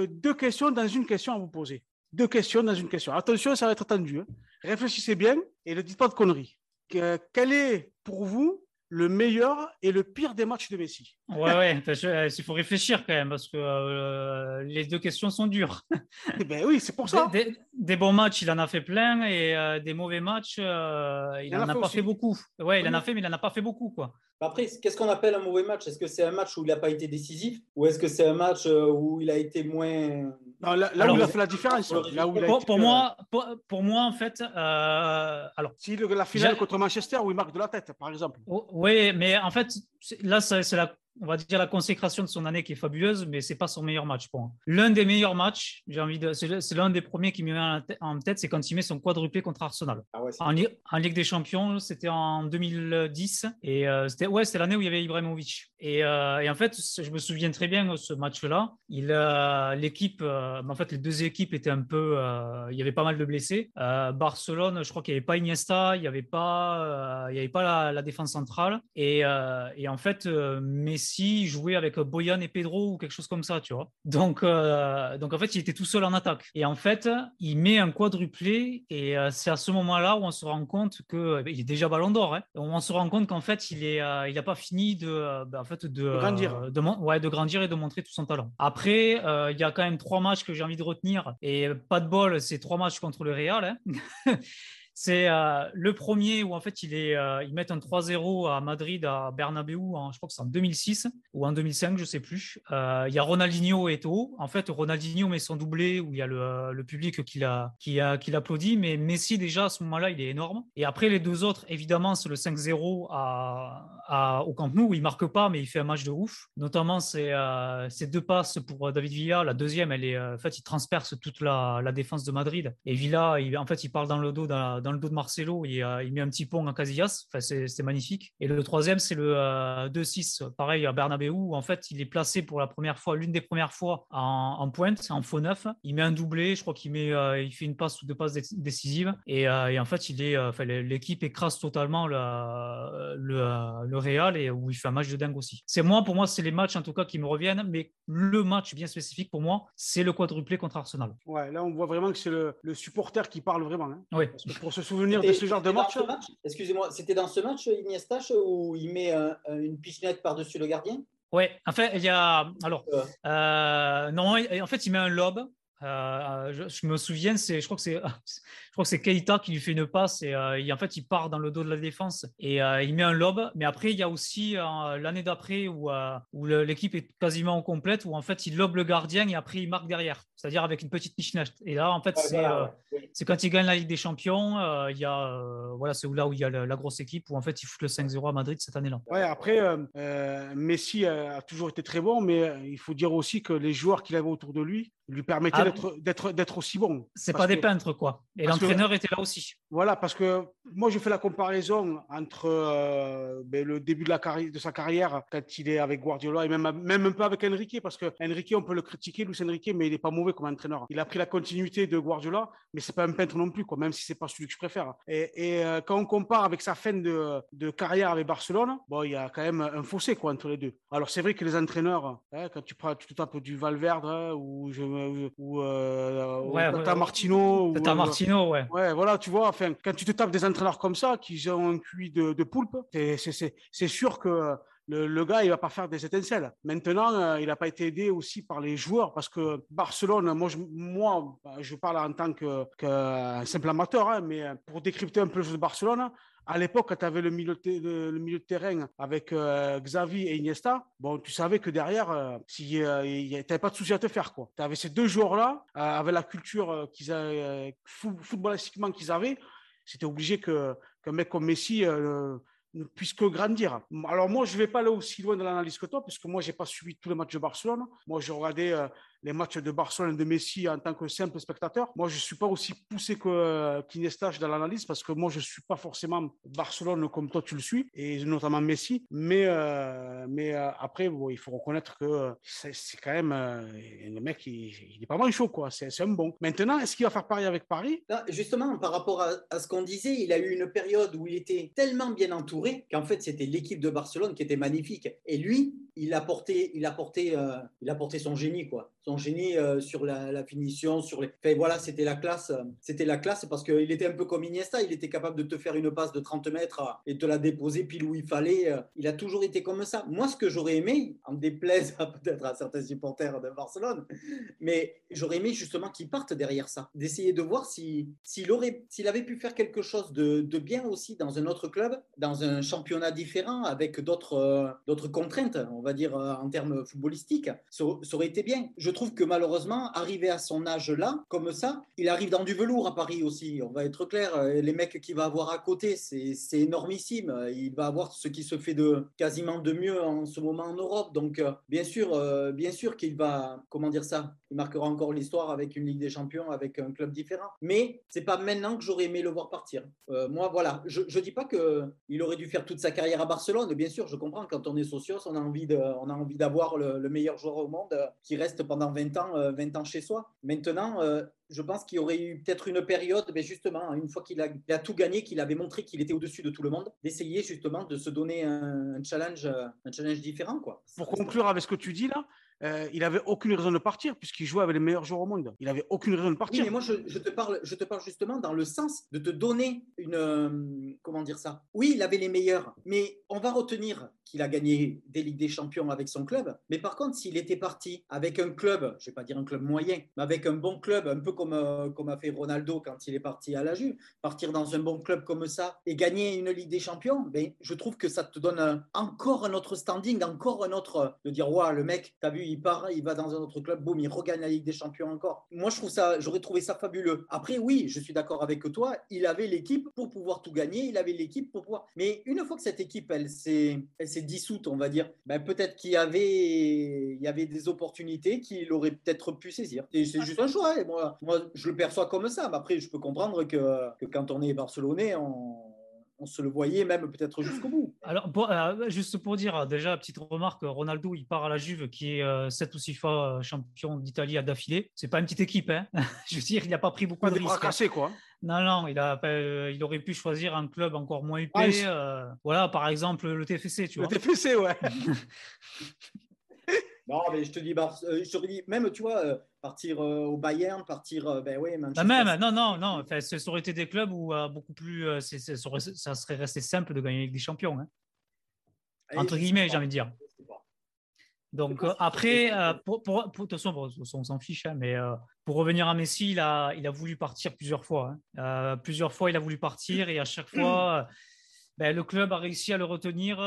deux questions dans une question à vous poser deux questions dans une question. Attention, ça va être attendu. Hein. Réfléchissez bien et ne dites pas de conneries. quel est pour vous le meilleur et le pire des matchs de Messi? Ouais, ouais, euh, il faut réfléchir quand même parce que euh, les deux questions sont dures. Eh ben oui, c'est pour ça. Des, bons matchs, il en a fait plein et euh, des mauvais matchs, il n'en a, pas fait beaucoup. Ouais, il en a fait, mais il n'en a pas fait beaucoup, quoi. Après, qu'est-ce qu'on appelle un mauvais match? Est-ce que c'est un match où il n'a pas été décisif? Ou est-ce que c'est un match où il a été moins. Non, là, où il a fait la différence. Là où pour, moi, pour, moi, en fait. alors, si la finale contre Manchester où il marque de la tête, par exemple. Oh, oui, mais en fait, là, c'est la on va dire la consécration de son année qui est fabuleuse, mais c'est pas son meilleur match pour moi. L'un des meilleurs matchs, j'ai envie de, c'est l'un des premiers qui me met en tête, c'est quand il met son quadruplé contre Arsenal. Ah en, Ligue des Champions, c'était en 2010 et euh, c'était ouais, c'était l'année où il y avait Ibrahimovic. Et, euh, et, en fait, je me souviens très bien de ce match-là. Il, l'équipe, euh, en fait, les deux équipes étaient un peu, il y avait pas mal de blessés. Barcelone, je crois qu'il n'y avait pas Iniesta, il n'y avait pas, il y avait pas la, la défense centrale et, et en fait, Messi si jouait avec Boyan et Pedro ou quelque chose comme ça, tu vois. Donc, euh, donc en fait, il était tout seul en attaque. Et en fait, il met un quadruplé et euh, c'est à ce moment-là où on se rend compte que il est déjà Ballon d'Or. Hein. On se rend compte qu'en fait, il est, euh, il n'a pas fini de, ben, en fait, de, grandir, de, ouais, de grandir et de montrer tout son talent. Après, il y a quand même trois matchs que j'ai envie de retenir et pas de bol, c'est trois matchs contre le Real. Hein. C'est euh, le premier où en fait il est, euh, ils mettent un 3-0 à Madrid, à Bernabeu, je crois que c'est en 2006 ou en 2005, je sais plus. Euh, il y a Ronaldinho et Eto'o. En fait, Ronaldinho met son doublé où il y a le, public qui, l'a, qui, a, qui l'applaudit, mais Messi déjà à ce moment-là il est énorme. Et après les deux autres, évidemment, c'est le 5-0 à, au Camp Nou où il marque pas, mais il fait un match de ouf. Notamment ces, deux passes pour David Villa. La deuxième, elle est, en fait, il transperce toute la, défense de Madrid. Et Villa, il, en fait, il parle dans le dos le dos de Marcelo, il, il met un petit pont en Casillas, enfin, c'est magnifique. Et le troisième, c'est le 2-6, euh, pareil à Bernabeu, où en fait il est placé pour la première fois, l'une des premières fois en, pointe, en faux neuf. Il met un doublé, je crois qu'il met, euh, il fait une passe ou deux passes décisives. Et, euh, et en fait, il est, enfin, l'équipe écrase totalement le, le, le, Real et où il fait un match de dingue aussi. C'est moi, pour moi, c'est les matchs en tout cas qui me reviennent, mais le match bien spécifique pour moi, c'est le quadruplé contre Arsenal. Ouais, là on voit vraiment que c'est le, supporter qui parle vraiment. Hein. Oui. pour se souvenir de ce genre de match, Excusez-moi, c'était dans ce match, Iniesta, où il met une pichenette par-dessus le gardien? Oui, en fait, il y a. Alors, euh, non, en fait, il met un lob je, me souviens, c'est, je crois que c'est, je crois que c'est Keita qui lui fait une passe et, en fait il part dans le dos de la défense et il met un lob. Mais après il y a aussi l'année d'après où, où l'équipe est quasiment complète où en fait il lobe le gardien et après il marque derrière, c'est-à-dire avec une petite pichenette. Et là en fait c'est, c'est quand il gagne la Ligue des Champions, il y a voilà c'est là où il y a la, grosse équipe où en fait il fout le 5-0 à Madrid cette année-là. Ouais après Messi a toujours été très bon, mais il faut dire aussi que les joueurs qu'il avait autour de lui lui permettaient ah d'être, aussi bon. C'est pas des peintres, quoi. Et l'entraîneur était là aussi. Voilà, parce que moi, je fais la comparaison entre euh, ben, le début de, la carrière, de sa carrière, quand il est avec Guardiola, et même, même un peu avec Enrique, parce que Enrique, on peut le critiquer, Luis Enrique, mais il n'est pas mauvais comme entraîneur. Il a pris la continuité de Guardiola, mais c'est pas un peintre non plus, quoi, même si c'est pas celui que je préfère. Et, et euh, quand on compare avec sa fin de, de, carrière avec Barcelone, bon, il y a quand même un fossé quoi, entre les deux. Alors, c'est vrai que les entraîneurs, hein, quand tu, prends, tu te tapes du Valverde, hein, ou je ou, euh, ouais, Tata Martino. Tata Martino, ouais. Ouais, voilà, tu vois, enfin, quand tu te tapes des entraîneurs comme ça, qui ont un cuit de, de poulpe, c'est sûr que le, le, gars, il va pas faire des étincelles. Maintenant, euh, il n'a pas été aidé aussi par les joueurs parce que Barcelone, moi, je, moi, je parle en tant que, simple amateur, hein, mais pour décrypter un peu le jeu de Barcelone, à l'époque, quand tu avais le milieu, de, terrain avec euh, Xavi et Iniesta, bon, tu savais que derrière, euh, si, euh, tu n'avais pas de souci à te faire. Tu avais ces deux joueurs-là, avec la culture qu'ils avaient, footballistiquement qu'ils avaient, c'était obligé qu'un mec comme Messi ne puisse que grandir. Alors moi, je ne vais pas aller aussi loin dans l'analyse que toi, parce que moi, je n'ai pas suivi tous les matchs de Barcelone. Moi, j'ai regardé les matchs de Barcelone et de Messi en tant que simple spectateur. Moi, je ne suis pas aussi poussé que euh, dans l'analyse parce que moi, je ne suis pas forcément Barcelone comme toi tu le suis, et notamment Messi. Mais, euh, mais euh, après, il faut reconnaître que c'est quand même le mec, il n'est pas mal chaud, quoi. C'est un bon. Maintenant, est-ce qu'il va faire pareil avec Paris? Justement, par rapport à, ce qu'on disait, il a eu une période où il était tellement bien entouré qu'en fait, c'était l'équipe de Barcelone qui était magnifique. Et lui, il a porté, il euh, il a porté son génie quoi, son génie euh, sur la, finition, sur les. Enfin, voilà, c'était la classe, euh, c'était la classe parce qu'il était un peu comme Iniesta, il était capable de te faire une passe de 30 mètres et de la déposer pile où il fallait. Il a toujours été comme ça. Moi, ce que j'aurais aimé, en déplaise peut-être à certains supporters de Barcelone, mais j'aurais aimé justement qu'il parte derrière ça, d'essayer de voir si s'il aurait, s'il avait pu faire quelque chose de, de, bien aussi dans un autre club, dans un championnat différent avec d'autres d'autres contraintes. On va dire, euh, en termes footballistiques, ça, aurait été bien. Je trouve que malheureusement, arrivé à son âge-là, comme ça, il arrive dans du velours à Paris aussi. On va être clair, euh, les mecs qu'il va avoir à côté, c'est énormissime. Il va avoir ce qui se fait de quasiment de mieux en ce moment en Europe. Donc, euh, bien sûr, bien sûr qu'il va, comment dire ça, il marquera encore l'histoire avec une Ligue des Champions, avec un club différent. Mais c'est pas maintenant que j'aurais aimé le voir partir. moi, voilà, je, dis pas que il aurait dû faire toute sa carrière à Barcelone. Bien sûr, je comprends quand on est socios, on a envie euh, on a envie d'avoir le, meilleur joueur au monde euh, qui reste pendant 20 ans, 20 euh, ans chez soi. Maintenant, je pense qu'il y aurait eu peut-être une période, mais justement, une fois qu'il a, tout gagné, qu'il avait montré qu'il était au-dessus de tout le monde, d'essayer justement de se donner un, challenge, un challenge différent. Quoi. Pour conclure avec ce que tu dis là, euh, il avait aucune raison de partir puisqu'il jouait avec les meilleurs joueurs au monde. Il avait aucune raison de partir. Oui, mais moi, je, te parle, je te parle justement dans le sens de te donner une. Euh, comment dire ça? Oui, il avait les meilleurs, mais on va retenir qu'il a gagné des Ligues des Champions avec son club. Mais par contre, s'il était parti avec un club, je ne vais pas dire un club moyen, mais avec un bon club, un peu comme, euh, comme a fait Ronaldo quand il est parti à la Juve, partir dans un bon club comme ça et gagner une Ligue des Champions, ben, je trouve que ça te donne encore un autre standing, encore un autre. de dire, waouh, le mec, t'as vu, il part, il va dans un autre club, boum, il regagne la Ligue des Champions encore. Moi, je trouve ça, j'aurais trouvé ça fabuleux. Après, oui, je suis d'accord avec toi, il avait l'équipe pour pouvoir tout gagner, il avait l'équipe pour pouvoir. Mais une fois que cette équipe, elle s'est, elle s'est dissoute, on va dire, ben, peut-être qu'il y avait, il y avait des opportunités qu'il aurait peut-être pu saisir. Et c'est juste un choix. Moi, moi, je le perçois comme ça. Mais après, je peux comprendre que, que quand on est barcelonais, on on se le voyait même peut-être jusqu'au bout. Alors, euh, juste pour dire, déjà, petite remarque, Ronaldo, il part à la Juve, qui est euh, sept ou six fois euh, champion d'Italie à d'affilée. C'est pas une petite équipe, hein Je veux dire, il n'a pas pris beaucoup de risques. Cassé, quoi. Non, non, il, a, il aurait pu choisir un club encore moins épais. voilà, par exemple, le TFC, tu vois. Le TFC, ouais. Non, mais je te dis, je te dis même, tu vois, partir euh, au Bayern, partir, euh, ben oui, Manchester. même, non, non, non. Enfin, ça aurait été des clubs où euh, beaucoup plus, ça, serait resté simple de gagner avec des champions. Hein. Entre guillemets, j'ai envie de dire. Donc après, pour, pour, de toute façon, on s'en fiche, hein, mais pour revenir à Messi, il a, il a voulu partir plusieurs fois. Hein. plusieurs fois, il a voulu partir et à chaque fois, ben, le club a réussi à le retenir,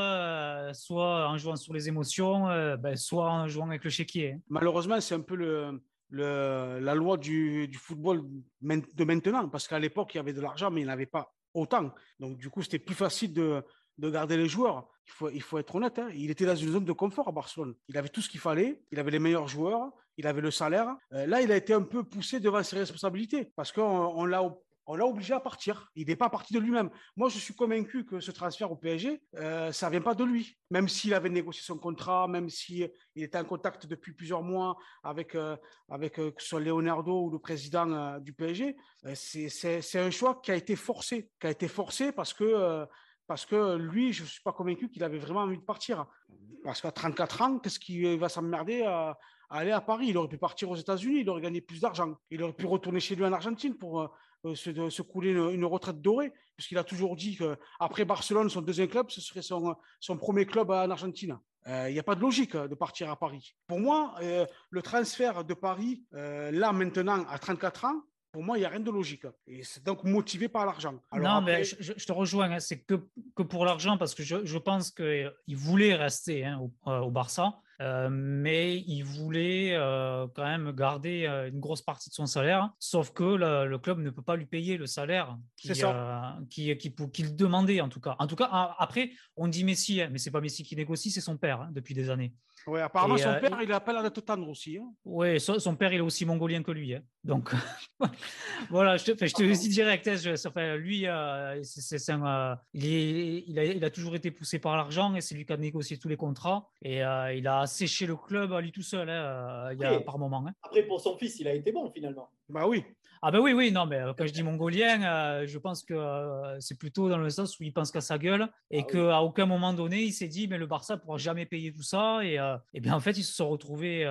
soit en jouant sur les émotions, ben, soit en jouant avec le chéquier. Hein. Malheureusement, c'est un peu le, la loi du, football de maintenant, parce qu'à l'époque, il y avait de l'argent, mais il n'y avait pas autant. Donc, du coup, c'était plus facile de, garder les joueurs. Il faut, il faut être honnête, hein. il était dans une zone de confort à Barcelone. Il avait tout ce qu'il fallait, il avait les meilleurs joueurs, il avait le salaire. Euh, là, il a été un peu poussé devant ses responsabilités, parce qu'on on, l'a on l'a obligé à partir. Il n'est pas parti de lui-même. Moi, je suis convaincu que ce transfert au PSG, euh, ça vient pas de lui. Même s'il avait négocié son contrat, même s'il était en contact depuis plusieurs mois avec, euh, avec euh, que ce soit Leonardo ou le président du PSG, c'est un choix qui a été forcé. Qui a été forcé parce que, parce que lui, je ne suis pas convaincu qu'il avait vraiment envie de partir. Parce qu'à 34 ans, qu'est-ce qui va s'emmerder à, aller à Paris? Il aurait pu partir aux États-Unis, il aurait gagné plus d'argent. Il aurait pu retourner chez lui en Argentine pour euh, se, couler une, retraite dorée, puisqu'il a toujours dit qu'après Barcelone, son deuxième club, ce serait son, son premier club en Argentine. Euh, il n'y a pas de logique euh, de partir à Paris. Pour moi, le transfert de Paris, là maintenant, à 34 ans, pour moi, il n'y a rien de logique. Et c'est donc motivé par l'argent. non, mais je, te rejoins. Hein. c'est que, que pour l'argent, parce que je, je pense qu'il voulait rester hein, au, au, Barça. Euh, mais il voulait euh, quand même garder euh, une grosse partie de son salaire, sauf que le, club ne peut pas lui payer le salaire qu'il qui, qui, demandait en tout cas. En tout cas, après, on dit Messi, hein, mais c'est pas Messi qui négocie, c'est son père hein, depuis des années. Oui, apparemment, son père, il a pas l'air d'être tendre aussi. Hein. Oui, son, père, il est aussi mongolien que lui. Donc, voilà, je te, je te dis direct. lui, un, il, il, a, il, a, toujours été poussé par l'argent et c'est lui qui a négocié tous les contrats. Et il a séché le club à lui tout seul hein, il y a, par moment. Hein. Après, pour son fils, il a été bon finalement. Bah oui. Ah ben oui, oui, non, mais euh, quand je dis mongolien, euh, je pense que euh, c'est plutôt dans le sens où il pense qu'à sa gueule et ah qu'à aucun moment donné, il s'est dit, mais le Barça pourra jamais payer tout ça. Et, et bien en fait, ils se sont retrouvés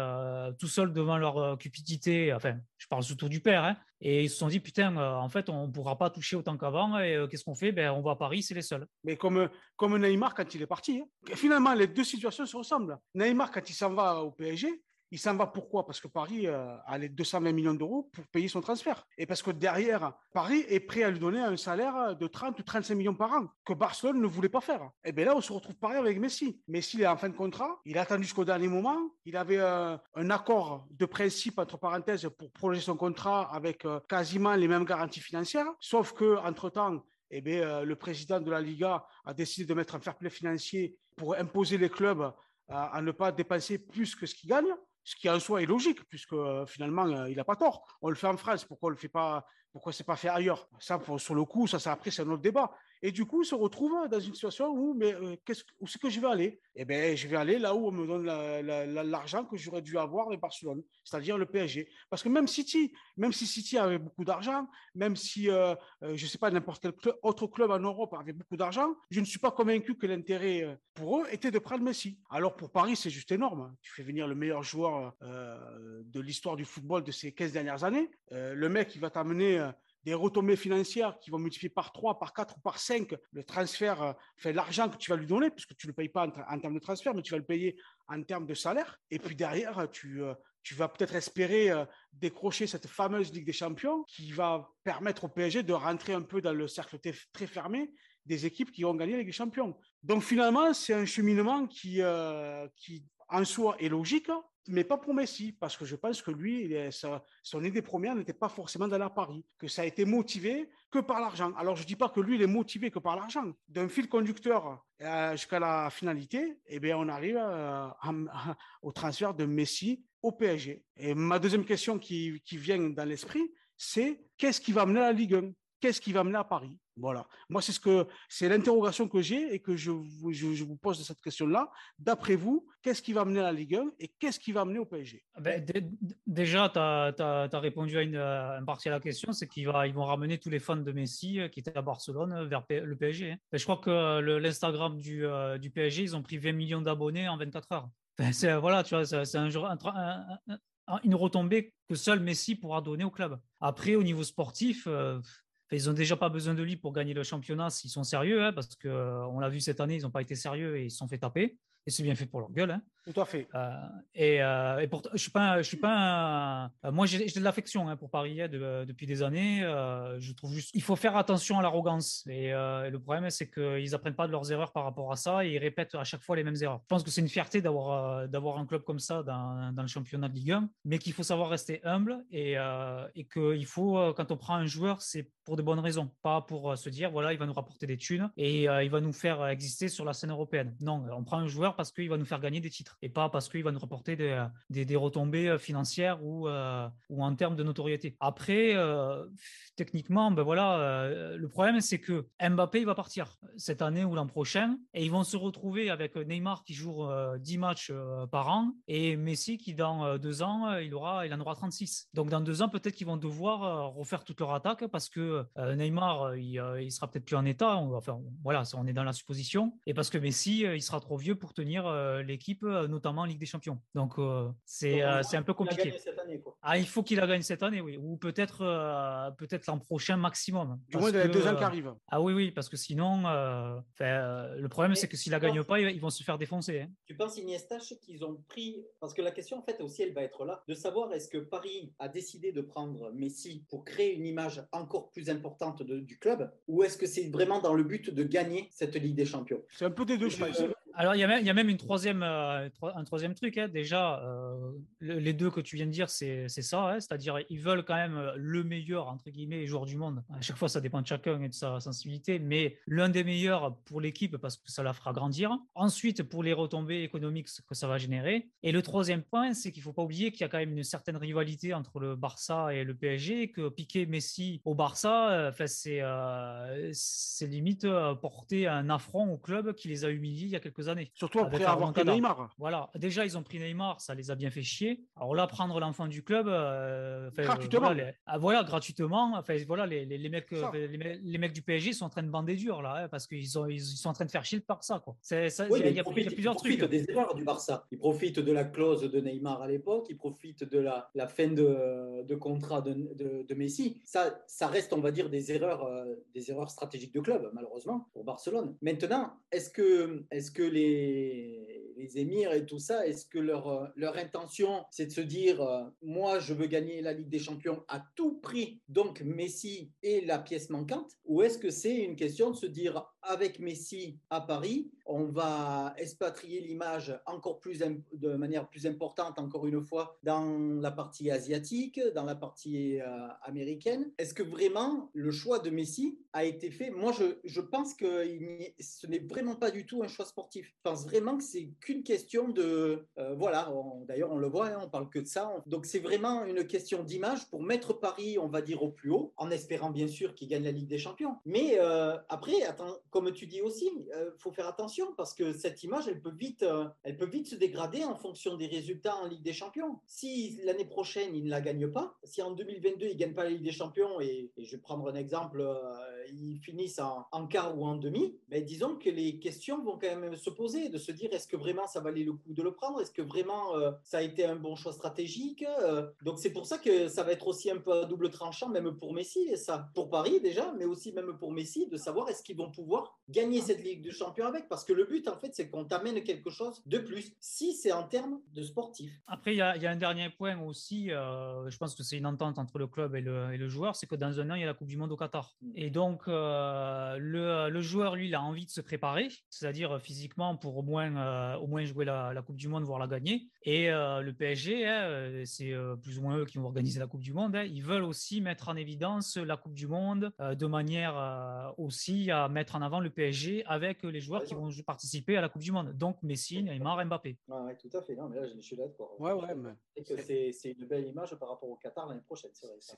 tout seuls devant leur cupidité. Enfin, je parle surtout du père. Hein, et ils se sont dit, putain, en fait, on ne pourra pas toucher autant qu'avant. Et qu'est-ce qu'on fait? Ben, On va à Paris, c'est les seuls. Mais comme, comme Neymar quand il est parti, finalement, les deux situations se ressemblent. Neymar, quand il s'en va au PSG, il s'en va pourquoi? Parce que Paris euh, a les 220 millions d'euros pour payer son transfert. Et parce que derrière, Paris est prêt à lui donner un salaire de 30 ou 35 millions par an que Barcelone ne voulait pas faire. Et bien là, on se retrouve pareil avec Messi. Messi, il est en fin de contrat. Il a attendu jusqu'au dernier moment. Il avait euh, un accord de principe, entre parenthèses, pour prolonger son contrat avec euh, quasiment les mêmes garanties financières. Sauf que entre-temps, eh bien, le président de la Liga a décidé de mettre un fair play financier pour imposer les clubs à ne pas dépenser plus que ce qu'ils gagnent ce qui en soi est logique, puisque euh, finalement, euh, il n'a pas tort. On le fait en France, pourquoi on le fait pas Pourquoi c'est pas fait ailleurs? Ça, sur le coup, ça, ça après, c'est un autre débat. Et du coup, il se retrouve dans une situation où, mais euh, où c'est que je vais aller? Eh bien, je vais aller là où on me donne l'argent que j'aurais dû avoir avec Barcelone, c'est-à-dire le PSG. Parce que même City, même si City avait beaucoup d'argent, même si, je ne sais pas, n'importe quel autre club en Europe avait beaucoup d'argent, je ne suis pas convaincu que l'intérêt pour eux était de prendre Messi. Alors pour Paris, c'est juste énorme. Tu fais venir le meilleur joueur de l'histoire du football de ces 15 dernières années. le mec, il va t'amener des retombées financières qui vont multiplier par 3, par 4 ou par 5 le transfert, euh, fait l'argent que tu vas lui donner, puisque tu ne le payes pas en, termes de transfert, mais tu vas le payer en termes de salaire. Et puis derrière, tu, euh, tu vas peut-être espérer euh, décrocher cette fameuse Ligue des Champions qui va permettre au PSG de rentrer un peu dans le cercle très fermé des équipes qui ont gagné la Ligue des Champions. Donc finalement, c'est un cheminement qui, qui en soi est logique, mais pas pour Messi, parce que je pense que lui, son idée première n'était pas forcément d'aller à Paris, que ça a été motivé que par l'argent. Alors je ne dis pas que lui, il est motivé que par l'argent. D'un fil conducteur euh, jusqu'à la finalité, eh bien, on arrive euh, au transfert de Messi au PSG. Et ma deuxième question qui, qui vient dans l'esprit, c'est qu'est-ce qui va mener à la Ligue 1 Qu'est-ce qui va mener à Paris? Voilà. Moi, c'est ce que c'est l'interrogation que j'ai et que je vous, je, vous pose cette question-là. D'après vous, qu'est-ce qui va mener à la Ligue 1 et qu'est-ce qui va mener au PSG ah ben, Déjà, tu as, répondu à une, partie à la question, c'est qu'ils ils vont ramener tous les fans de Messi euh, qui étaient à Barcelone euh, vers le PSG. Hein. Ben, je crois que l'Instagram du, euh, du, PSG, ils ont pris 20 millions d'abonnés en 24 heures. c'est, voilà, tu vois, c'est un, une retombée que seul Messi pourra donner au club. Après, au niveau sportif, ils n'ont déjà pas besoin de lui pour gagner le championnat s'ils sont sérieux, hein, parce qu'on euh, l'a vu cette année, ils n'ont pas été sérieux et ils se sont fait taper. Et c'est bien fait pour leur gueule. Hein. Tout à fait. Euh, et, euh, et pourtant, je suis pas, je suis pas. Un... moi, j'ai de l'affection hein, pour Paris hein, de, depuis des années. Euh, je trouve juste, il faut faire attention à l'arrogance. Et, euh, le problème, c'est qu'ils apprennent pas de leurs erreurs par rapport à ça et ils répètent à chaque fois les mêmes erreurs. Je pense que c'est une fierté d'avoir euh, d'avoir un club comme ça dans, dans, le championnat de Ligue 1, mais qu'il faut savoir rester humble et, euh, et qu'il faut, quand on prend un joueur, c'est pour de bonnes raisons, pas pour se dire voilà, il va nous rapporter des thunes et il va nous faire exister sur la scène européenne. Non, on prend un joueur parce qu'il va nous faire gagner des titres et pas parce qu'il va nous rapporter des, des, retombées euh, financières ou, euh, ou en termes de notoriété. Après, euh, techniquement, ben voilà, le problème c'est que Mbappé il va partir cette année ou l'an prochain et ils vont se retrouver avec Neymar qui joue 10 matchs par an et Messi qui dans deux ans il aura il en aura 36. Donc dans deux ans peut-être qu'ils vont devoir refaire toute leur attaque parce que Neymar il, il sera peut-être plus en état. Enfin voilà, on est dans la supposition et parce que Messi il sera trop vieux pour tenir l'équipe notamment en Ligue des Champions. Donc, euh, c'est euh, c'est un peu compliqué. Cette année, quoi. Ah, il faut qu'il la gagne cette année, oui. Ou peut-être euh, peut-être l'an prochain maximum. Du moins, il y a deux ans qui arrivent. Ah oui, oui, parce que sinon, le problème, c'est que s'il la gagne pas, ils vont se faire défoncer. Hein. Tu penses, Iniesta, qu'ils ont pris. Parce que la question, en fait, aussi, elle va être là, de savoir est-ce que Paris a décidé de prendre Messi pour créer une image encore plus importante de, du club, ou est-ce que c'est vraiment dans le but de gagner cette Ligue des Champions? C'est un peu des deux, je pense. Alors, il y, a même, une troisième, euh, un troisième truc. Hein. Déjà, euh, les deux que tu viens de dire, c'est ça. Hein. C'est-à-dire, ils veulent quand même euh, le meilleur, entre guillemets, joueur du monde. À chaque fois, ça dépend de chacun et de sa sensibilité, mais l'un des meilleurs pour l'équipe parce que ça la fera grandir. Ensuite, pour les retombées économiques que ça va générer. Et le troisième point, c'est qu'il ne faut pas oublier qu'il y a quand même une certaine rivalité entre le Barça et le PSG, que Piqué Messi au Barça, enfin, c'est limite porter un affront au club qui les a humiliés il y a quelques années. Surtout après avoir pris Neymar. Voilà, déjà ils ont pris Neymar, ça les a bien fait chier. Alors là, prendre l'enfant du club, euh, gratuitement. Voilà, ah, voilà, gratuitement. Enfin, voilà, les, les, mecs, les, mecs du PSG sont en train de bander dur là, hein, parce qu'ils sont, ils, sont en train de faire chier par ça. Quoi. C'est, ça, il, y a, plusieurs trucs. Ils profitent des erreurs du Barça. Ils profitent de la clause de Neymar à l'époque. Ils profitent de la, la fin de, de contrat de, de, de, Messi. Ça, ça reste, on va dire, des erreurs, euh, des erreurs stratégiques de club, malheureusement, pour Barcelone. Maintenant, est-ce que, est-ce que les émirs et tout ça, est-ce que leur, euh, intention, c'est de se dire, euh, moi, je veux gagner la Ligue des Champions à tout prix, donc Messi est la pièce manquante, ou est-ce que c'est une question de se dire, avec Messi à Paris, on va expatrier l'image encore plus de manière plus importante, encore une fois, dans la partie asiatique, dans la partie euh, américaine. Est-ce que vraiment le choix de Messi a été fait? Moi, je, je pense que ce n'est vraiment pas du tout un choix sportif. Je pense vraiment que c'est qu'une question de... Euh, voilà, d'ailleurs, on le voit, hein, on parle que de ça. Donc, c'est vraiment une question d'image pour mettre Paris, on va dire, au plus haut, en espérant bien sûr qu'il gagne la Ligue des Champions. Mais euh, après, attends, comme tu dis aussi, il euh, faut faire attention parce que cette image, elle peut, vite, euh, elle peut vite se dégrader en fonction des résultats en Ligue des Champions. Si l'année prochaine, il ne la gagne pas, si en 2022, il ne gagne pas la Ligue des Champions, et, je vais prendre un exemple, euh, ils finissent en, en, quart ou en demi, mais disons que les questions vont quand même se poser, de se dire est-ce que vraiment ça valait le coup de le prendre? Est-ce que vraiment ça a été un bon choix stratégique Donc c'est pour ça que ça va être aussi un peu à double tranchant, même pour Messi, et ça, pour Paris déjà, mais aussi même pour Messi, de savoir est-ce qu'ils vont pouvoir gagner gagner cette Ligue de Champions avec, parce que le but, en fait, c'est qu'on t'amène quelque chose de plus, si c'est en termes de sportif. Après, il y, y, a un dernier point aussi, euh, je pense que c'est une entente entre le club et le, et le, joueur, c'est que dans un an, il y a la Coupe du Monde au Qatar. Mm. Et donc, euh, le, le, joueur, lui, il a envie de se préparer, c'est-à-dire physiquement pour au moins, euh, au moins jouer la, la, Coupe du Monde, voire la gagner. Et euh, le PSG, hein, c'est euh, plus ou moins eux qui vont organiser la Coupe du Monde, hein, ils veulent aussi mettre en évidence la Coupe du Monde de manière aussi à mettre en avant le PSG avec les joueurs qui vont participer à la Coupe du Monde. Donc Messi, Neymar, Mbappé. Oui, tout à fait. Non, mais là, je suis d'accord. Ouais, ouais, mais... C'est une belle image par rapport au Qatar l'année prochaine.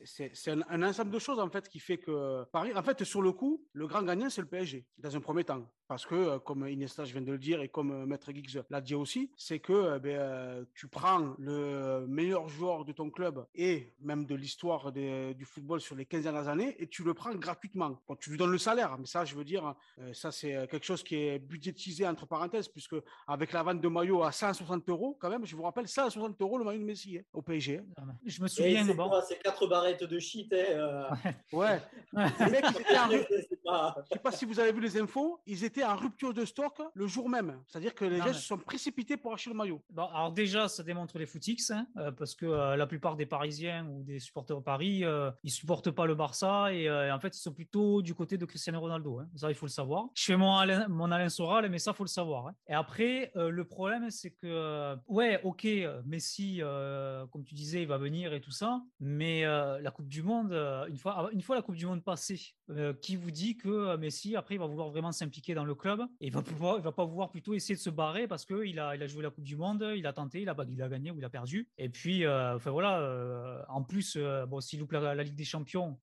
C'est un, un, ensemble de choses en fait qui fait que Paris, en fait, sur le coup, le grand gagnant, c'est le PSG dans un premier temps. Parce que, euh, comme Iniesta, je viens de le dire, et comme euh, Maître Giggs l'a dit aussi, c'est que euh, ben, tu prends le meilleur joueur de ton club et même de l'histoire du football sur les 15 dernières années et tu le prends gratuitement. Bon, tu lui donnes le salaire, mais ça, je veux dire, ça, c'est quelque chose qui est budgétisé entre parenthèses, puisque avec la vente de maillot à 160 euros, quand même, je vous rappelle, 160 euros le maillot de Messi hein, au PSG. Hein. Ah, je me souviens. C'est bon. quatre barrettes de shit. Hein, ouais. les mecs. Je sais pas si vous avez vu les infos, ils étaient en rupture de stock le jour même. C'est-à-dire que les gens se sont précipités pour acheter le maillot. Bon, alors déjà, ça démontre les footix, hein, euh, parce que euh, la plupart des Parisiens ou des supporters de Paris, euh, ils supportent pas le Barça et euh, en fait, ils sont plutôt du côté de Cristiano Ronaldo. hein. Ça, il faut le savoir. Je fais mon Alain, Soral, mais ça, faut le savoir. hein. Et après, euh, le problème, c'est que, euh, ouais, ok, euh, Messi, comme tu disais, il va venir et tout ça, mais la Coupe du Monde, une fois, une fois la Coupe du Monde passée, qui vous dit que Messi, après, il va vouloir vraiment s'impliquer dans le club et il va pouvoir, il va pas vouloir plutôt essayer de se barrer parce que il a, il a joué la Coupe du Monde, il a tenté, il a, gagné ou il a perdu. Et puis, enfin voilà, en plus, bon, s'il loupe la, Ligue des Champions,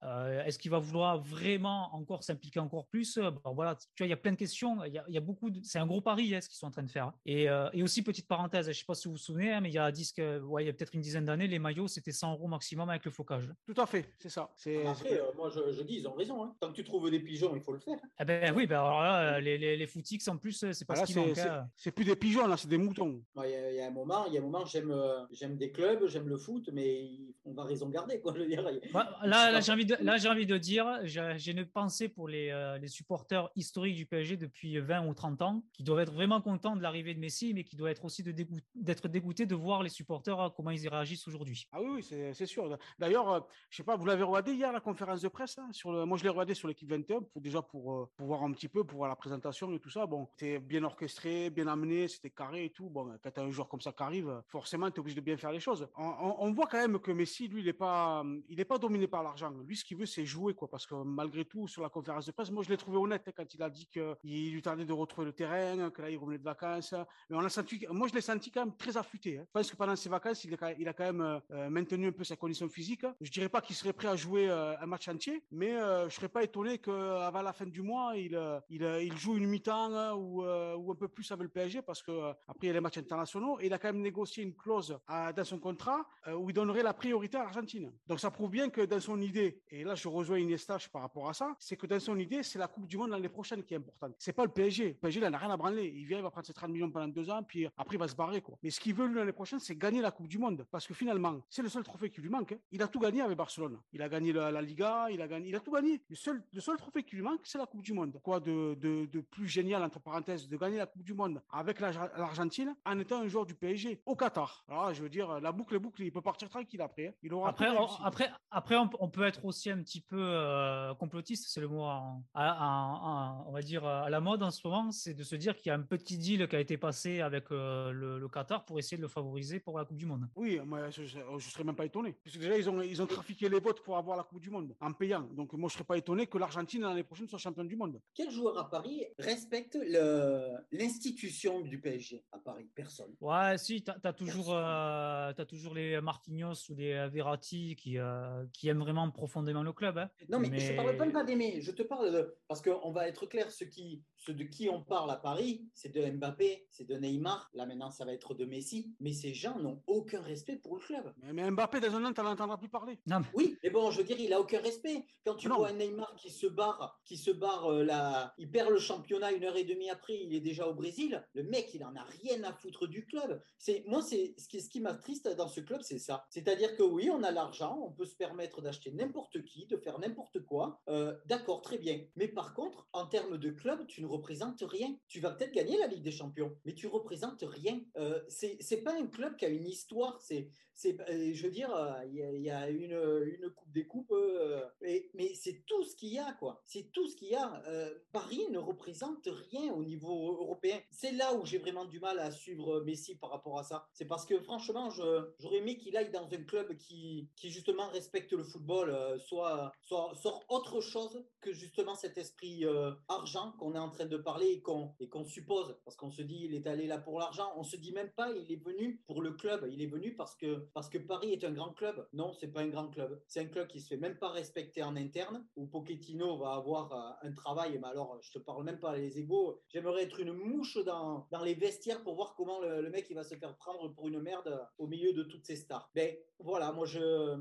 est-ce qu'il va vouloir vraiment encore s'impliquer encore plus? Bon, voilà, tu vois, il y a plein de questions. Il y a, il y a beaucoup, de... c'est un gros pari hein, ce qu'ils sont en train de faire. Et, euh, et aussi petite parenthèse, je sais pas si vous vous souvenez, hein, mais il y a, dix, ouais, il y a peut-être une dizaine d'années, les maillots c'était 100 euros maximum avec le flocage. Tout à fait, c'est ça. C'est, Après, euh, moi, je, je dis, ils ont raison. hein. Tant que tu trouves des pigeons, il faut le faire. Eh ben oui, ben alors là, les, les, les footix en plus, c'est pas Voilà, ce qui c'est, manque. c'est- hein. c'est plus des pigeons, là, c'est des moutons. Il y, a- il y a un moment, il y a un moment, j'aime, euh, j'aime des clubs, j'aime le foot, mais on va raison garder, quoi. Je veux dire, Bah, là, là, j'ai envie de, là, j'ai envie de dire, j'ai j'ai une pensée pour les, euh, les supporters historiques du PSG depuis 20 ou 30 ans, qui doivent être vraiment contents de l'arrivée de Messi, mais qui doivent être aussi d'être dégoûtés de voir les supporters euh, comment ils y réagissent aujourd'hui. Ah oui, c'est, sûr. D'ailleurs, euh, je sais pas, vous l'avez regardé hier, la conférence de presse hein, sur. Moi, je l'ai regardé sur l'équipe 21, pour, déjà pour, euh, voir un petit peu, pour voir la présentation et tout ça. Bon, c'était bien orchestré, bien amené, c'était carré et tout. Bon, quand tu as un joueur comme ça qui arrive, forcément, tu es obligé de bien faire les choses. On, voit quand même que Messi, lui, il n'est pas, pas dominé par l'argent. Lui, ce qu'il veut, c'est jouer, quoi. Parce que malgré tout, sur la conférence de presse, moi, je l'ai trouvé honnête hein, quand il a dit qu'il lui tardait de retrouver le terrain, que là, il revenait de vacances. Mais on a senti, moi, je l'ai senti quand même très affûté. hein. Je pense que pendant ses vacances, il, a quand même euh, euh, maintenu un peu sa condition physique. Je dirais pas qu'il serait prêt à jouer euh, un match entier, mais euh, je serais pas étonné qu'avant la fin du mois, il, joue une mi-temps euh, ou, un peu plus avec le PSG parce que après il y a les matchs internationaux et il a quand même négocié une clause dans son contrat où il donnerait la priorité à l'Argentine. Donc ça prouve bien que dans son idée, et là je rejoins Iniesta par rapport à ça, c'est que dans son idée, c'est la Coupe du Monde l'année prochaine qui est importante. C'est pas le PSG. Le PSG, il en a rien à branler. Il vient, il va prendre ses 30 millions pendant deux ans, puis après il va se barrer. Quoi. Mais ce qu'il veut lui l'année prochaine, c'est gagner la Coupe du Monde. Parce que finalement, c'est le seul trophée qui lui manque. hein. Il a tout gagné avec Barcelone. Il a gagné la, la Liga, il a gagné, il a tout gagné. Le seul, le seul trophée qui lui manque, c'est la Coupe du Monde. Quoi de, de, de plus génial, entre parenthèses, de gagner la Coupe du Monde avec l'Ar- l'Argentine en étant un joueur du PSG au Qatar? Alors là, je veux dire, la boucle est bouclée. Il peut partir tranquille après. hein. Il aura Après, on, après, après on, on peut être aussi un petit peu euh, complotiste, c'est le mot, en- à- à- à- on va dire, à la mode en ce moment, c'est de se dire qu'il y a un petit deal qui a été passé avec euh, le, le Qatar pour essayer de le favoriser pour la Coupe du Monde. Oui, moi, je ne serais même pas étonné. Parce que déjà, ils ont, ils ont trafiqué les votes pour avoir la Coupe du Monde en payant. Donc, moi, je ne serais pas étonné que l'Argentine, l'année prochaine, soit championne du monde. Quel joueur à Paris respecte le- l'institution du PSG à Paris Personne? Ouais, si, tu as, toujours, euh, t'as toujours les Marquinhos ou les Verratti qui, euh, qui aiment vraiment profondément le club. hein. Non, mais, je ne parle pas, pas d'aimer. Je te parle de. Parce qu'on va être clair, ceux, qui, ceux de qui on parle à Paris, c'est de Mbappé, c'est de Neymar. Là, maintenant, ça va être de Messi. Mais ces gens n'ont aucun respect pour le club. Mais, mais Mbappé, dans un an, tu n'en entendras plus parler. Non, mais- Oui, mais bon, je veux dire, il a aucun respect. Quand tu Non. vois un Neymar qui se barre, qui se barre euh, là, il perd le championnat une heure et demie après, il est déjà au Brésil. Le mec, il en a rien à foutre du club. C'est moi, c'est ce qui, ce qui m'attriste dans ce club, c'est ça. C'est-à-dire que oui, on a l'argent, on peut se permettre d'acheter n'importe qui, de faire n'importe quoi. Euh, D'accord, très bien. Mais par contre, en termes de club, tu ne représentes rien. Tu vas peut-être gagner la Ligue des Champions, mais tu représentes rien. Euh, c'est pas un club qui a une histoire. C'est je veux dire, euh, il y, a- une, coupe des coupes, euh, mais c'est tout ce qu'il y a, quoi. C'est tout ce qu'il y a. Euh, Paris ne représente rien au niveau européen. C'est là où j'ai vraiment du mal à suivre Messi par rapport à ça. C'est parce que franchement, j'aurais aimé qu'il aille dans un club qui, justement respecte le football, euh, soit, soit sort autre chose que justement cet esprit euh, argent qu'on est en train de parler et qu'on et qu'on suppose, parce qu'on se dit il est allé là pour l'argent. On se dit même pas il est venu pour le club. Il est venu parce que parce que Paris est un grand club. Non, c'est pas un grand club. C'est un club qui se fait même pas respecter en interne. Où Pochettino va avoir euh, un travail. Mais alors, je te parle même pas les égaux. J'aimerais être une mouche dans, dans les vestiaires pour voir comment le, mec il va se faire prendre pour une merde au milieu de toutes ces stars. Ben voilà, moi je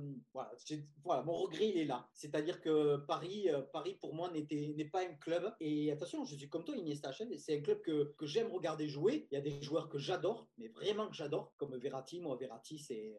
voilà mon regret il est là. C'est-à-dire que Paris, euh, Paris pour moi n'était n'est pas un club. Et attention, je suis comme toi Iniesta. C'est un club que, que j'aime regarder jouer. Il y a des joueurs que j'adore, mais vraiment que j'adore, comme Verratti. Moi, Verratti, c'est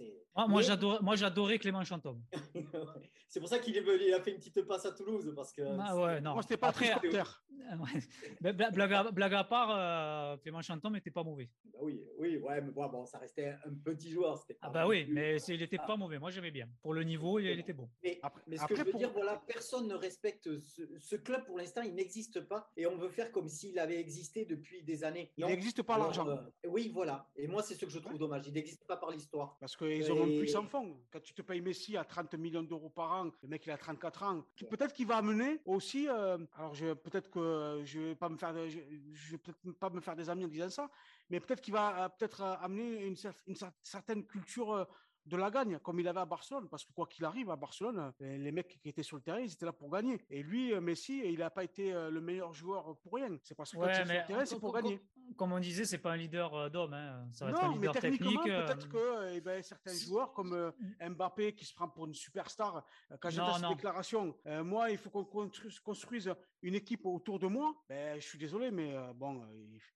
euh, c'est Moi, j'adorais, moi, j'adorais Clément Chantôme. c'est pour ça qu'il est venu, il a fait une petite passe à Toulouse parce que Ah ouais, non. Moi, c'était pas Après, très terre. blague, à, part, euh, Clément Chanton n'était pas mauvais. Bah oui, oui, ouais, mais bon, ça restait un petit joueur. Ah bah oui, mais il n'était pas mauvais. Moi, j'aimais bien. Pour le niveau, il, était bon. Mais, mais ce que je veux dire, voilà, personne ne respecte ce, club pour l'instant. Il n'existe pas et on veut faire comme s'il avait existé depuis des années. Il n'existe pas l'argent. Euh, oui, voilà. Et moi, c'est ce que je trouve dommage. Il n'existe pas par l'histoire. Parce qu'ils auront un puissant fond. Quand tu te payes Messi à 30 millions d'euros par an, le mec il a 34 ans. Peut-être qu'il va amener aussi. Euh, alors peut-être que je vais pas me faire, je, vais peut-être pas me faire des amis en disant ça, mais peut-être qu'il va euh, peut-être euh, amener une, une, certaine culture de la gagne, comme il avait à Barcelone, parce que quoi qu'il arrive, à Barcelone, les mecs qui étaient sur le terrain, ils étaient là pour gagner. Et lui, Messi, il n'a pas été le meilleur joueur pour rien. C'est parce que quand il est sur le terrain, c'est pour gagner. Comme on disait, c'est pas un leader d'homme, hein. ça va être un leader mais technique. Peut-être que eh ben, certains joueurs comme Mbappé qui se prend pour une superstar, quand j'ai cette déclaration, moi, il faut qu'on construise une équipe autour de moi. Ben, je suis désolé, mais bon,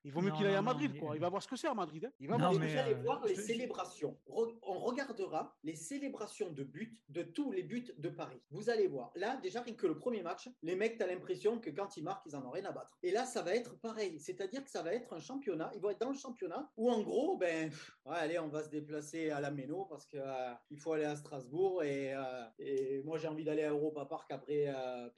il, vaut mieux qu'il aille à Madrid. Quoi. Il va voir ce que c'est à Madrid. Hein. Il va voir, voir les célébrations. On regarde les célébrations de buts de tous les buts de Paris. Vous allez voir. Là, déjà, rien que le premier match, les mecs, tu as l'impression que quand ils marquent, ils en ont rien à battre. Et là, ça va être pareil. C'est-à-dire que ça va être championnat. Ils vont être dans le championnat où, en gros, ben, allez, on va se déplacer à la Méno parce qu'il euh, faut aller à Strasbourg. Et, euh, et moi, j'ai envie d'aller à Europa Park après euh,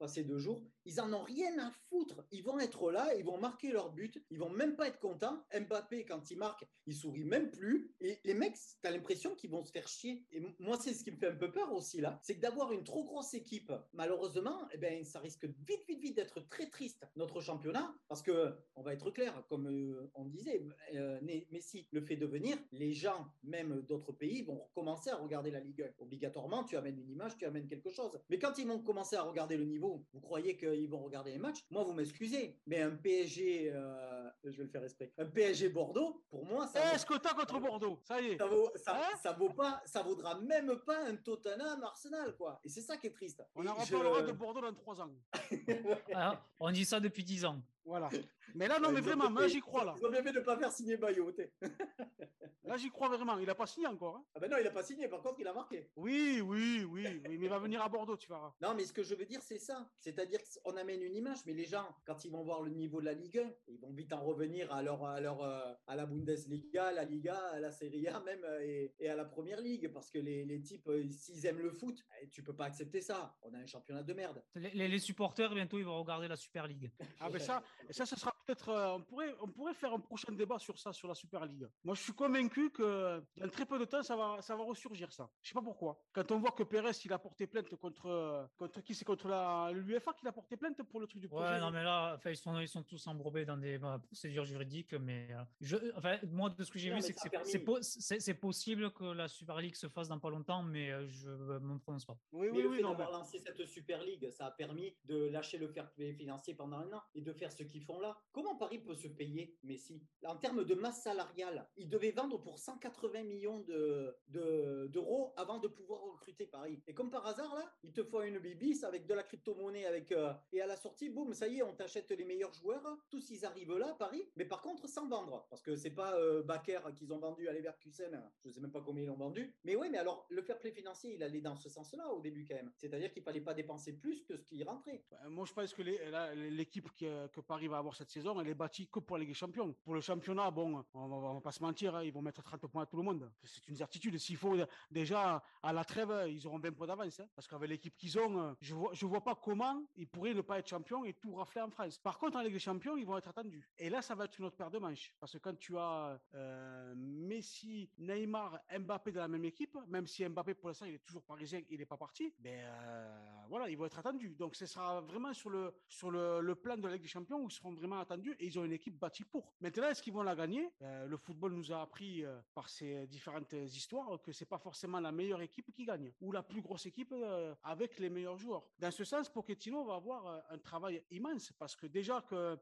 passer deux jours. Ils en ont rien à foutre. Ils vont être là, ils vont marquer leur but, ils vont même pas être contents. Mbappé, quand il marque, il sourit même plus. Et les mecs, tu as l'impression qu'ils vont se faire chier. Et moi, c'est ce qui me fait un peu peur aussi là, c'est que d'avoir une trop grosse équipe, malheureusement, eh ben, ça risque vite, vite, vite d'être très triste, notre championnat, parce que, on va être clair, comme euh, on disait, euh, Messi le fait devenir, les gens, même d'autres pays, vont commencer à regarder la Ligue 1. Obligatoirement, tu amènes une image, tu amènes quelque chose. Mais quand ils vont commencer à regarder le niveau vous croyez qu'ils vont regarder les matchs Moi, vous m'excusez, mais un PSG, euh, je vais le faire exprès, un PSG Bordeaux, pour moi, ça. Est-ce que t'as contre Bordeaux Ça y est. Ça, vaut, hein vaut pas, ça vaudra même pas un Tottenham Arsenal, quoi. Et c'est ça qui est triste. On en reparlera de Bordeaux dans trois ans. Ah, on dit ça depuis dix ans. Voilà. Mais là, non, mais vraiment, moi, j'y crois, là. Ils ont bien fait de ne pas faire signer Bayo. là, j'y crois vraiment. Il n'a pas signé encore. Hein. Ah ben non, il n'a pas signé. Par contre, il a marqué. Oui, oui, oui, oui. Mais il va venir à Bordeaux, tu verras. Non, mais ce que je veux dire, c'est ça. C'est-à-dire qu'on amène une image, mais les gens, quand ils vont voir le niveau de la Ligue 1, ils vont vite en revenir à, leur, à, leur, euh, à la Bundesliga, à la Liga, à la Serie A même, euh, et, et à la Première Ligue. Parce que les, les types, euh, s'ils aiment le foot, eh, tu peux pas accepter ça. On a un championnat de merde. Les, les supporters, bientôt, ils vont regarder la Super League. Ah, ben ça, ça, ce sera peut-être, euh, on, pourrait, on pourrait faire un prochain débat sur ça, sur la Super League. Moi, je suis convaincu que dans très peu de temps, ça va, ça va ressurgir, ça. Je sais pas pourquoi. Quand on voit que Pérez, il a porté plainte contre, contre qui? C'est contre l'UEFA qu'il a porté plainte pour le truc du projet? Ouais, non, mais là, enfin, ils, sont, ils sont tous embourbés dans des bah, procédures juridiques. Mais euh, je, enfin, moi, de ce que j'ai vu, c'est que c'est possible que la Super League se fasse dans pas longtemps, mais euh, je ne me prononce pas. Oui, oui, oui. D'avoir lancé cette Super League, ça a permis de lâcher le fair play financier pendant un an et de faire ce qu'ils font là. Comment Paris peut se payer Messi? En termes de masse salariale, il devait vendre pour 180 millions d'euros de, d'euros avant de pouvoir recruter Paris. Et comme par hasard, là, il te faut une bibis avec de la crypto-monnaie avec, euh, et à la sortie, boum, ça y est, on t'achète les meilleurs joueurs. Tous ils arrivent là, Paris, mais par contre sans vendre. Parce que c'est pas euh, Baker qu'ils ont vendu à Leverkusen, je sais même pas combien ils l'ont vendu. Mais oui, mais alors le fair play financier, il allait dans ce sens-là au début quand même. C'est-à-dire qu'il fallait pas dépenser plus que ce qui rentrait. Moi, je pense que l'équipe que Paris va avoir cette saison, elle est bâtie que pour la Ligue des Champions. Pour le championnat, bon, on va, va pas se mentir, hein, ils vont mettre 30 points à tout le monde. C'est une certitude. S'il faut déjà à la trêve, ils auront 20 points d'avance. Hein, parce qu'avec l'équipe qu'ils ont, je vois, je vois pas comment ils pourraient ne pas être champions et tout rafler en France. Par contre, en Ligue des Champions, ils vont être attendus. Et là, ça va être une autre paire de manches. Parce que quand tu as euh, Messi, Neymar, Mbappé dans la même équipe, même si Mbappé pour l'instant il est toujours parisien, il n'est pas parti, ben, euh, voilà, ils vont être attendus. Donc ce sera vraiment sur le sur le plan de la Ligue des Champions où ils seront vraiment attendus et ils ont une équipe bâtie pour. Maintenant, est-ce qu'ils vont la gagner? Euh, Le football nous a appris euh, par ces différentes histoires que c'est pas forcément la meilleure équipe qui gagne ou la plus grosse équipe euh, avec les meilleurs joueurs. Dans ce sens, Pochettino va avoir un travail immense parce que déjà que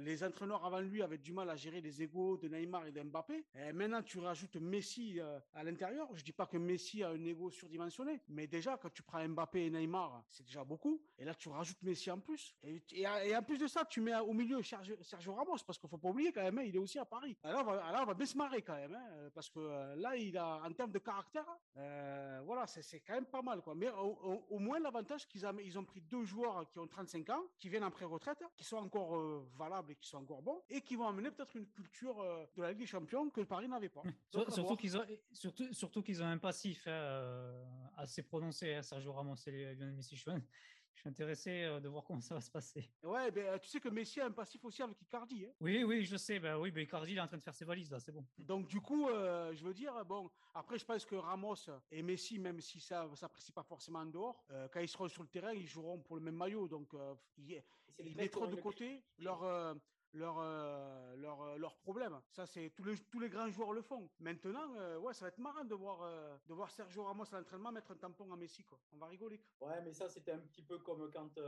les entraîneurs avant lui avaient du mal à gérer les égaux de Neymar et d'Mbappé, maintenant tu rajoutes Messi à l'intérieur. Je dis pas que Messi a un ego surdimensionné, mais déjà quand tu prends Mbappé et Neymar, c'est déjà beaucoup. Et là tu rajoutes Messi en plus. Et, et, en plus de ça, tu mets au milieu, Sergio, Sergio Ramos, parce qu'il faut pas oublier quand même, hein, il est aussi à Paris. Alors, on va, alors, on va bien se marrer quand même, hein, parce que euh, là, il a, en termes de caractère, euh, voilà, c'est quand même pas mal. Quoi. Mais au, moins, l'avantage qu'ils ont, ils ont pris deux joueurs qui ont 35 ans, qui viennent en pré-retraite, qui sont encore euh, valables et qui sont encore bons, et qui vont amener peut-être une culture euh, de la Ligue des Champions que Paris n'avait pas. Donc, surtout qu'ils ont, surtout, surtout qu'ils ont un passif hein, assez prononcé, Sergio Ramos et Lionel Messi. Je suis intéressé euh, de voir comment ça va se passer. Ouais, ben, tu sais que Messi a un passif aussi avec Icardi. Hein oui, oui, je sais. Ben, oui, ben, Icardi il est en train de faire ses valises, là, c'est bon. Donc, du coup, euh, je veux dire, bon, après, je pense que Ramos et Messi, même si ça ne s'apprécie pas forcément en dehors, euh, quand ils seront sur le terrain, ils joueront pour le même maillot. Donc, euh, ils, ils mettront de côté leur euh, leur, euh, leur, euh, leur problème. Ça, c'est tous les, tous les grands joueurs le font. Maintenant, euh, ouais, ça va être marrant de voir, euh, de voir Sergio Ramos à l'entraînement mettre un tampon à Messi. Quoi. On va rigoler. Ouais, mais ça, c'était un petit peu comme quand,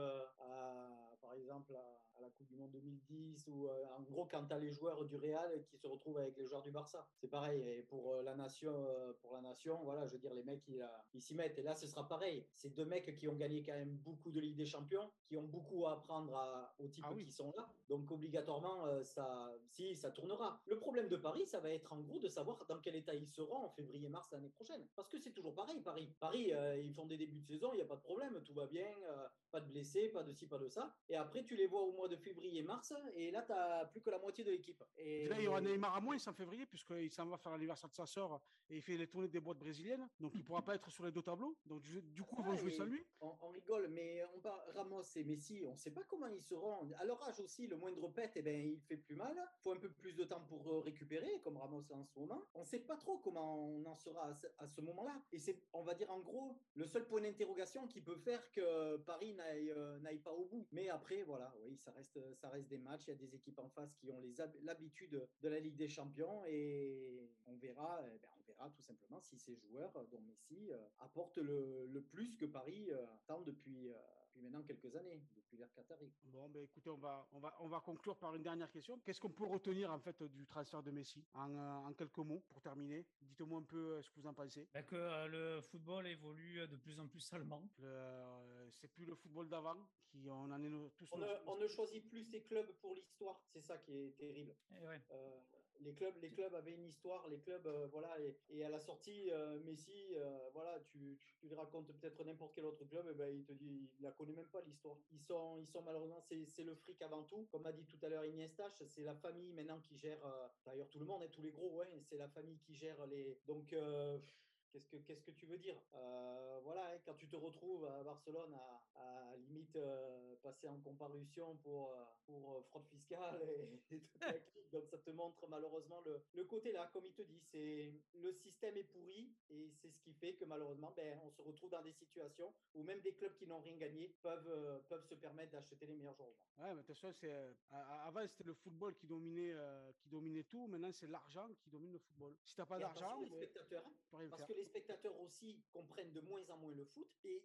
par exemple, à, à, la Coupe du Monde 2010, ou euh, en gros, quand tu as les joueurs du Real qui se retrouvent avec les joueurs du Barça. C'est pareil. Et pour la nation, pour la nation, voilà, je veux dire, les mecs, ils, ils s'y mettent. Et là, ce sera pareil. C'est deux mecs qui ont gagné quand même beaucoup de Ligue des Champions, qui ont beaucoup à apprendre à, aux types ah, oui. qui sont là. Donc, obligatoirement, euh, ça, si, ça tournera. Le problème de Paris, ça va être en gros de savoir dans quel état ils seront en février-mars l'année prochaine. Parce que c'est toujours pareil, Paris. Paris, euh, ils font des débuts de saison, il n'y a pas de problème, tout va bien, euh, pas de blessés, pas de ci, pas de ça. Et après, tu les vois au mois de février-mars, et là, tu n'as plus que la moitié de l'équipe. Et là, il y aura Neymar à moins en février, puisqu'il s'en va faire l'anniversaire de sa sœur et il fait les tournées des boîtes brésiliennes. Donc, il ne pourra pas être sur les deux tableaux. Donc, du coup, ils vont jouer sans lui. On, on, rigole, mais on parle Ramos et Messi, on ne sait pas comment ils seront. À leur âge aussi, le moindre pète, eh ben, il fait plus mal. Il faut un peu plus de temps pour récupérer, comme Ramos en ce moment. On ne sait pas trop comment on en sera à ce, à ce moment-là. Et c'est, on va dire en gros, le seul point d'interrogation qui peut faire que Paris n'aille, euh, n'aille pas au bout. Mais après, voilà, oui, ça reste, ça reste des matchs. Il y a des équipes en face qui ont l'habitude de la Ligue des Champions et on verra, eh ben, on verra tout simplement si ces joueurs, dont Messi, euh, apportent le, le, plus que Paris euh, attend depuis, euh, depuis maintenant quelques années, depuis l'ère Qatari. Bon, ben écoutez, on va, on, va, on va conclure par une dernière question. Qu'est-ce qu'on peut retenir en fait du transfert de Messi en, en quelques mots pour terminer? Dites-moi un peu ce que vous en pensez. Ben que euh, le football évolue de plus en plus salement. Euh, c'est plus le football d'avant qui on en est tous. On, ne, on ne choisit plus ses clubs pour l'histoire. C'est ça qui est terrible. Ouais. Euh, les clubs, les clubs avaient une histoire. Les clubs, voilà. Et, à la sortie, Messi, voilà, tu, tu, tu lui racontes peut-être n'importe quel autre club, et ben il te dit, il la connaît même pas l'histoire. Ils sont, ils sont malheureusement, c'est le fric avant tout. Comme a dit tout à l'heure Iniesta, c'est la famille maintenant qui gère. D'ailleurs, tout le monde, et tous les gros, ouais, c'est la famille qui gère les. Donc euh, Qu'est-ce que, qu'est-ce que tu veux dire? Euh, Voilà, hein, quand tu te retrouves à Barcelone à, à limite euh, passer en comparution pour, euh, pour fraude fiscale et, et toute la clique, donc ça te montre malheureusement le, le côté là, comme il te dit, c'est le système est pourri et c'est ce qui fait que malheureusement, ben, on se retrouve dans des situations où même des clubs qui n'ont rien gagné peuvent, euh, peuvent se permettre d'acheter les meilleurs joueurs. Ouais, mais de toute façon, c'est, euh, avant c'était le football qui dominait, euh, qui dominait tout, maintenant c'est l'argent qui domine le football. Si tu n'as pas d'argent, les spectateurs, hein, parce que les spectateurs aussi comprennent de moins en moins le foot. Et,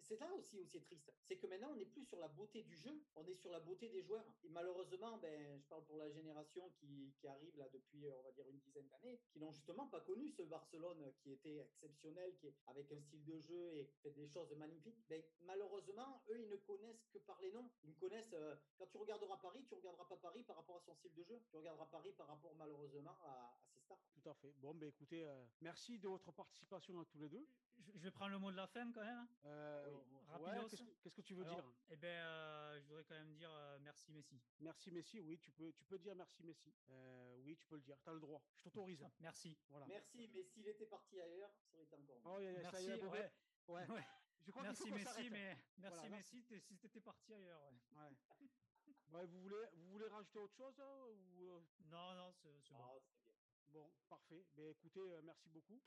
c'est là aussi où c'est triste. C'est que maintenant, on n'est plus sur la beauté du jeu, on est sur la beauté des joueurs. Et malheureusement, ben, je parle pour la génération qui, qui arrive là depuis, on va dire, une dizaine d'années, qui n'ont justement pas connu ce Barcelone qui était exceptionnel, qui est avec un style de jeu et fait des choses magnifiques. Ben, malheureusement, eux, ils ne connaissent que par les noms. Ils connaissent. Euh, quand tu regarderas Paris, tu ne regarderas pas Paris par rapport à son style de jeu. Tu regarderas Paris par rapport, malheureusement, à ses stars. À fait. Bon, ben écoutez, euh, merci de votre participation à tous les deux. Je, je vais prendre le mot de la fin quand même. Euh, oui. ouais, qu'est-ce, qu'est-ce que tu veux Alors, dire? Eh ben, euh, je voudrais quand même dire euh, merci Messi. Merci Messi, oui, tu peux, tu peux dire merci Messi. Euh, oui, tu peux le dire, tu as le droit. Je t'autorise. Merci. Voilà. Merci, mais s'il était parti ailleurs, ça aurait été encore mieux. Oh, yeah, merci, ça y est, ouais. Ouais. ouais. Je crois merci Messi, mais merci Voilà, Messi t'es- si t'étais parti ailleurs. ouais. Ouais. Ouais, vous, voulez, vous voulez rajouter autre chose hein, ou, euh, Non, non, c'est c'est bon. Ah, c'est bien. Bon, parfait. Ben, écoutez, euh, merci beaucoup.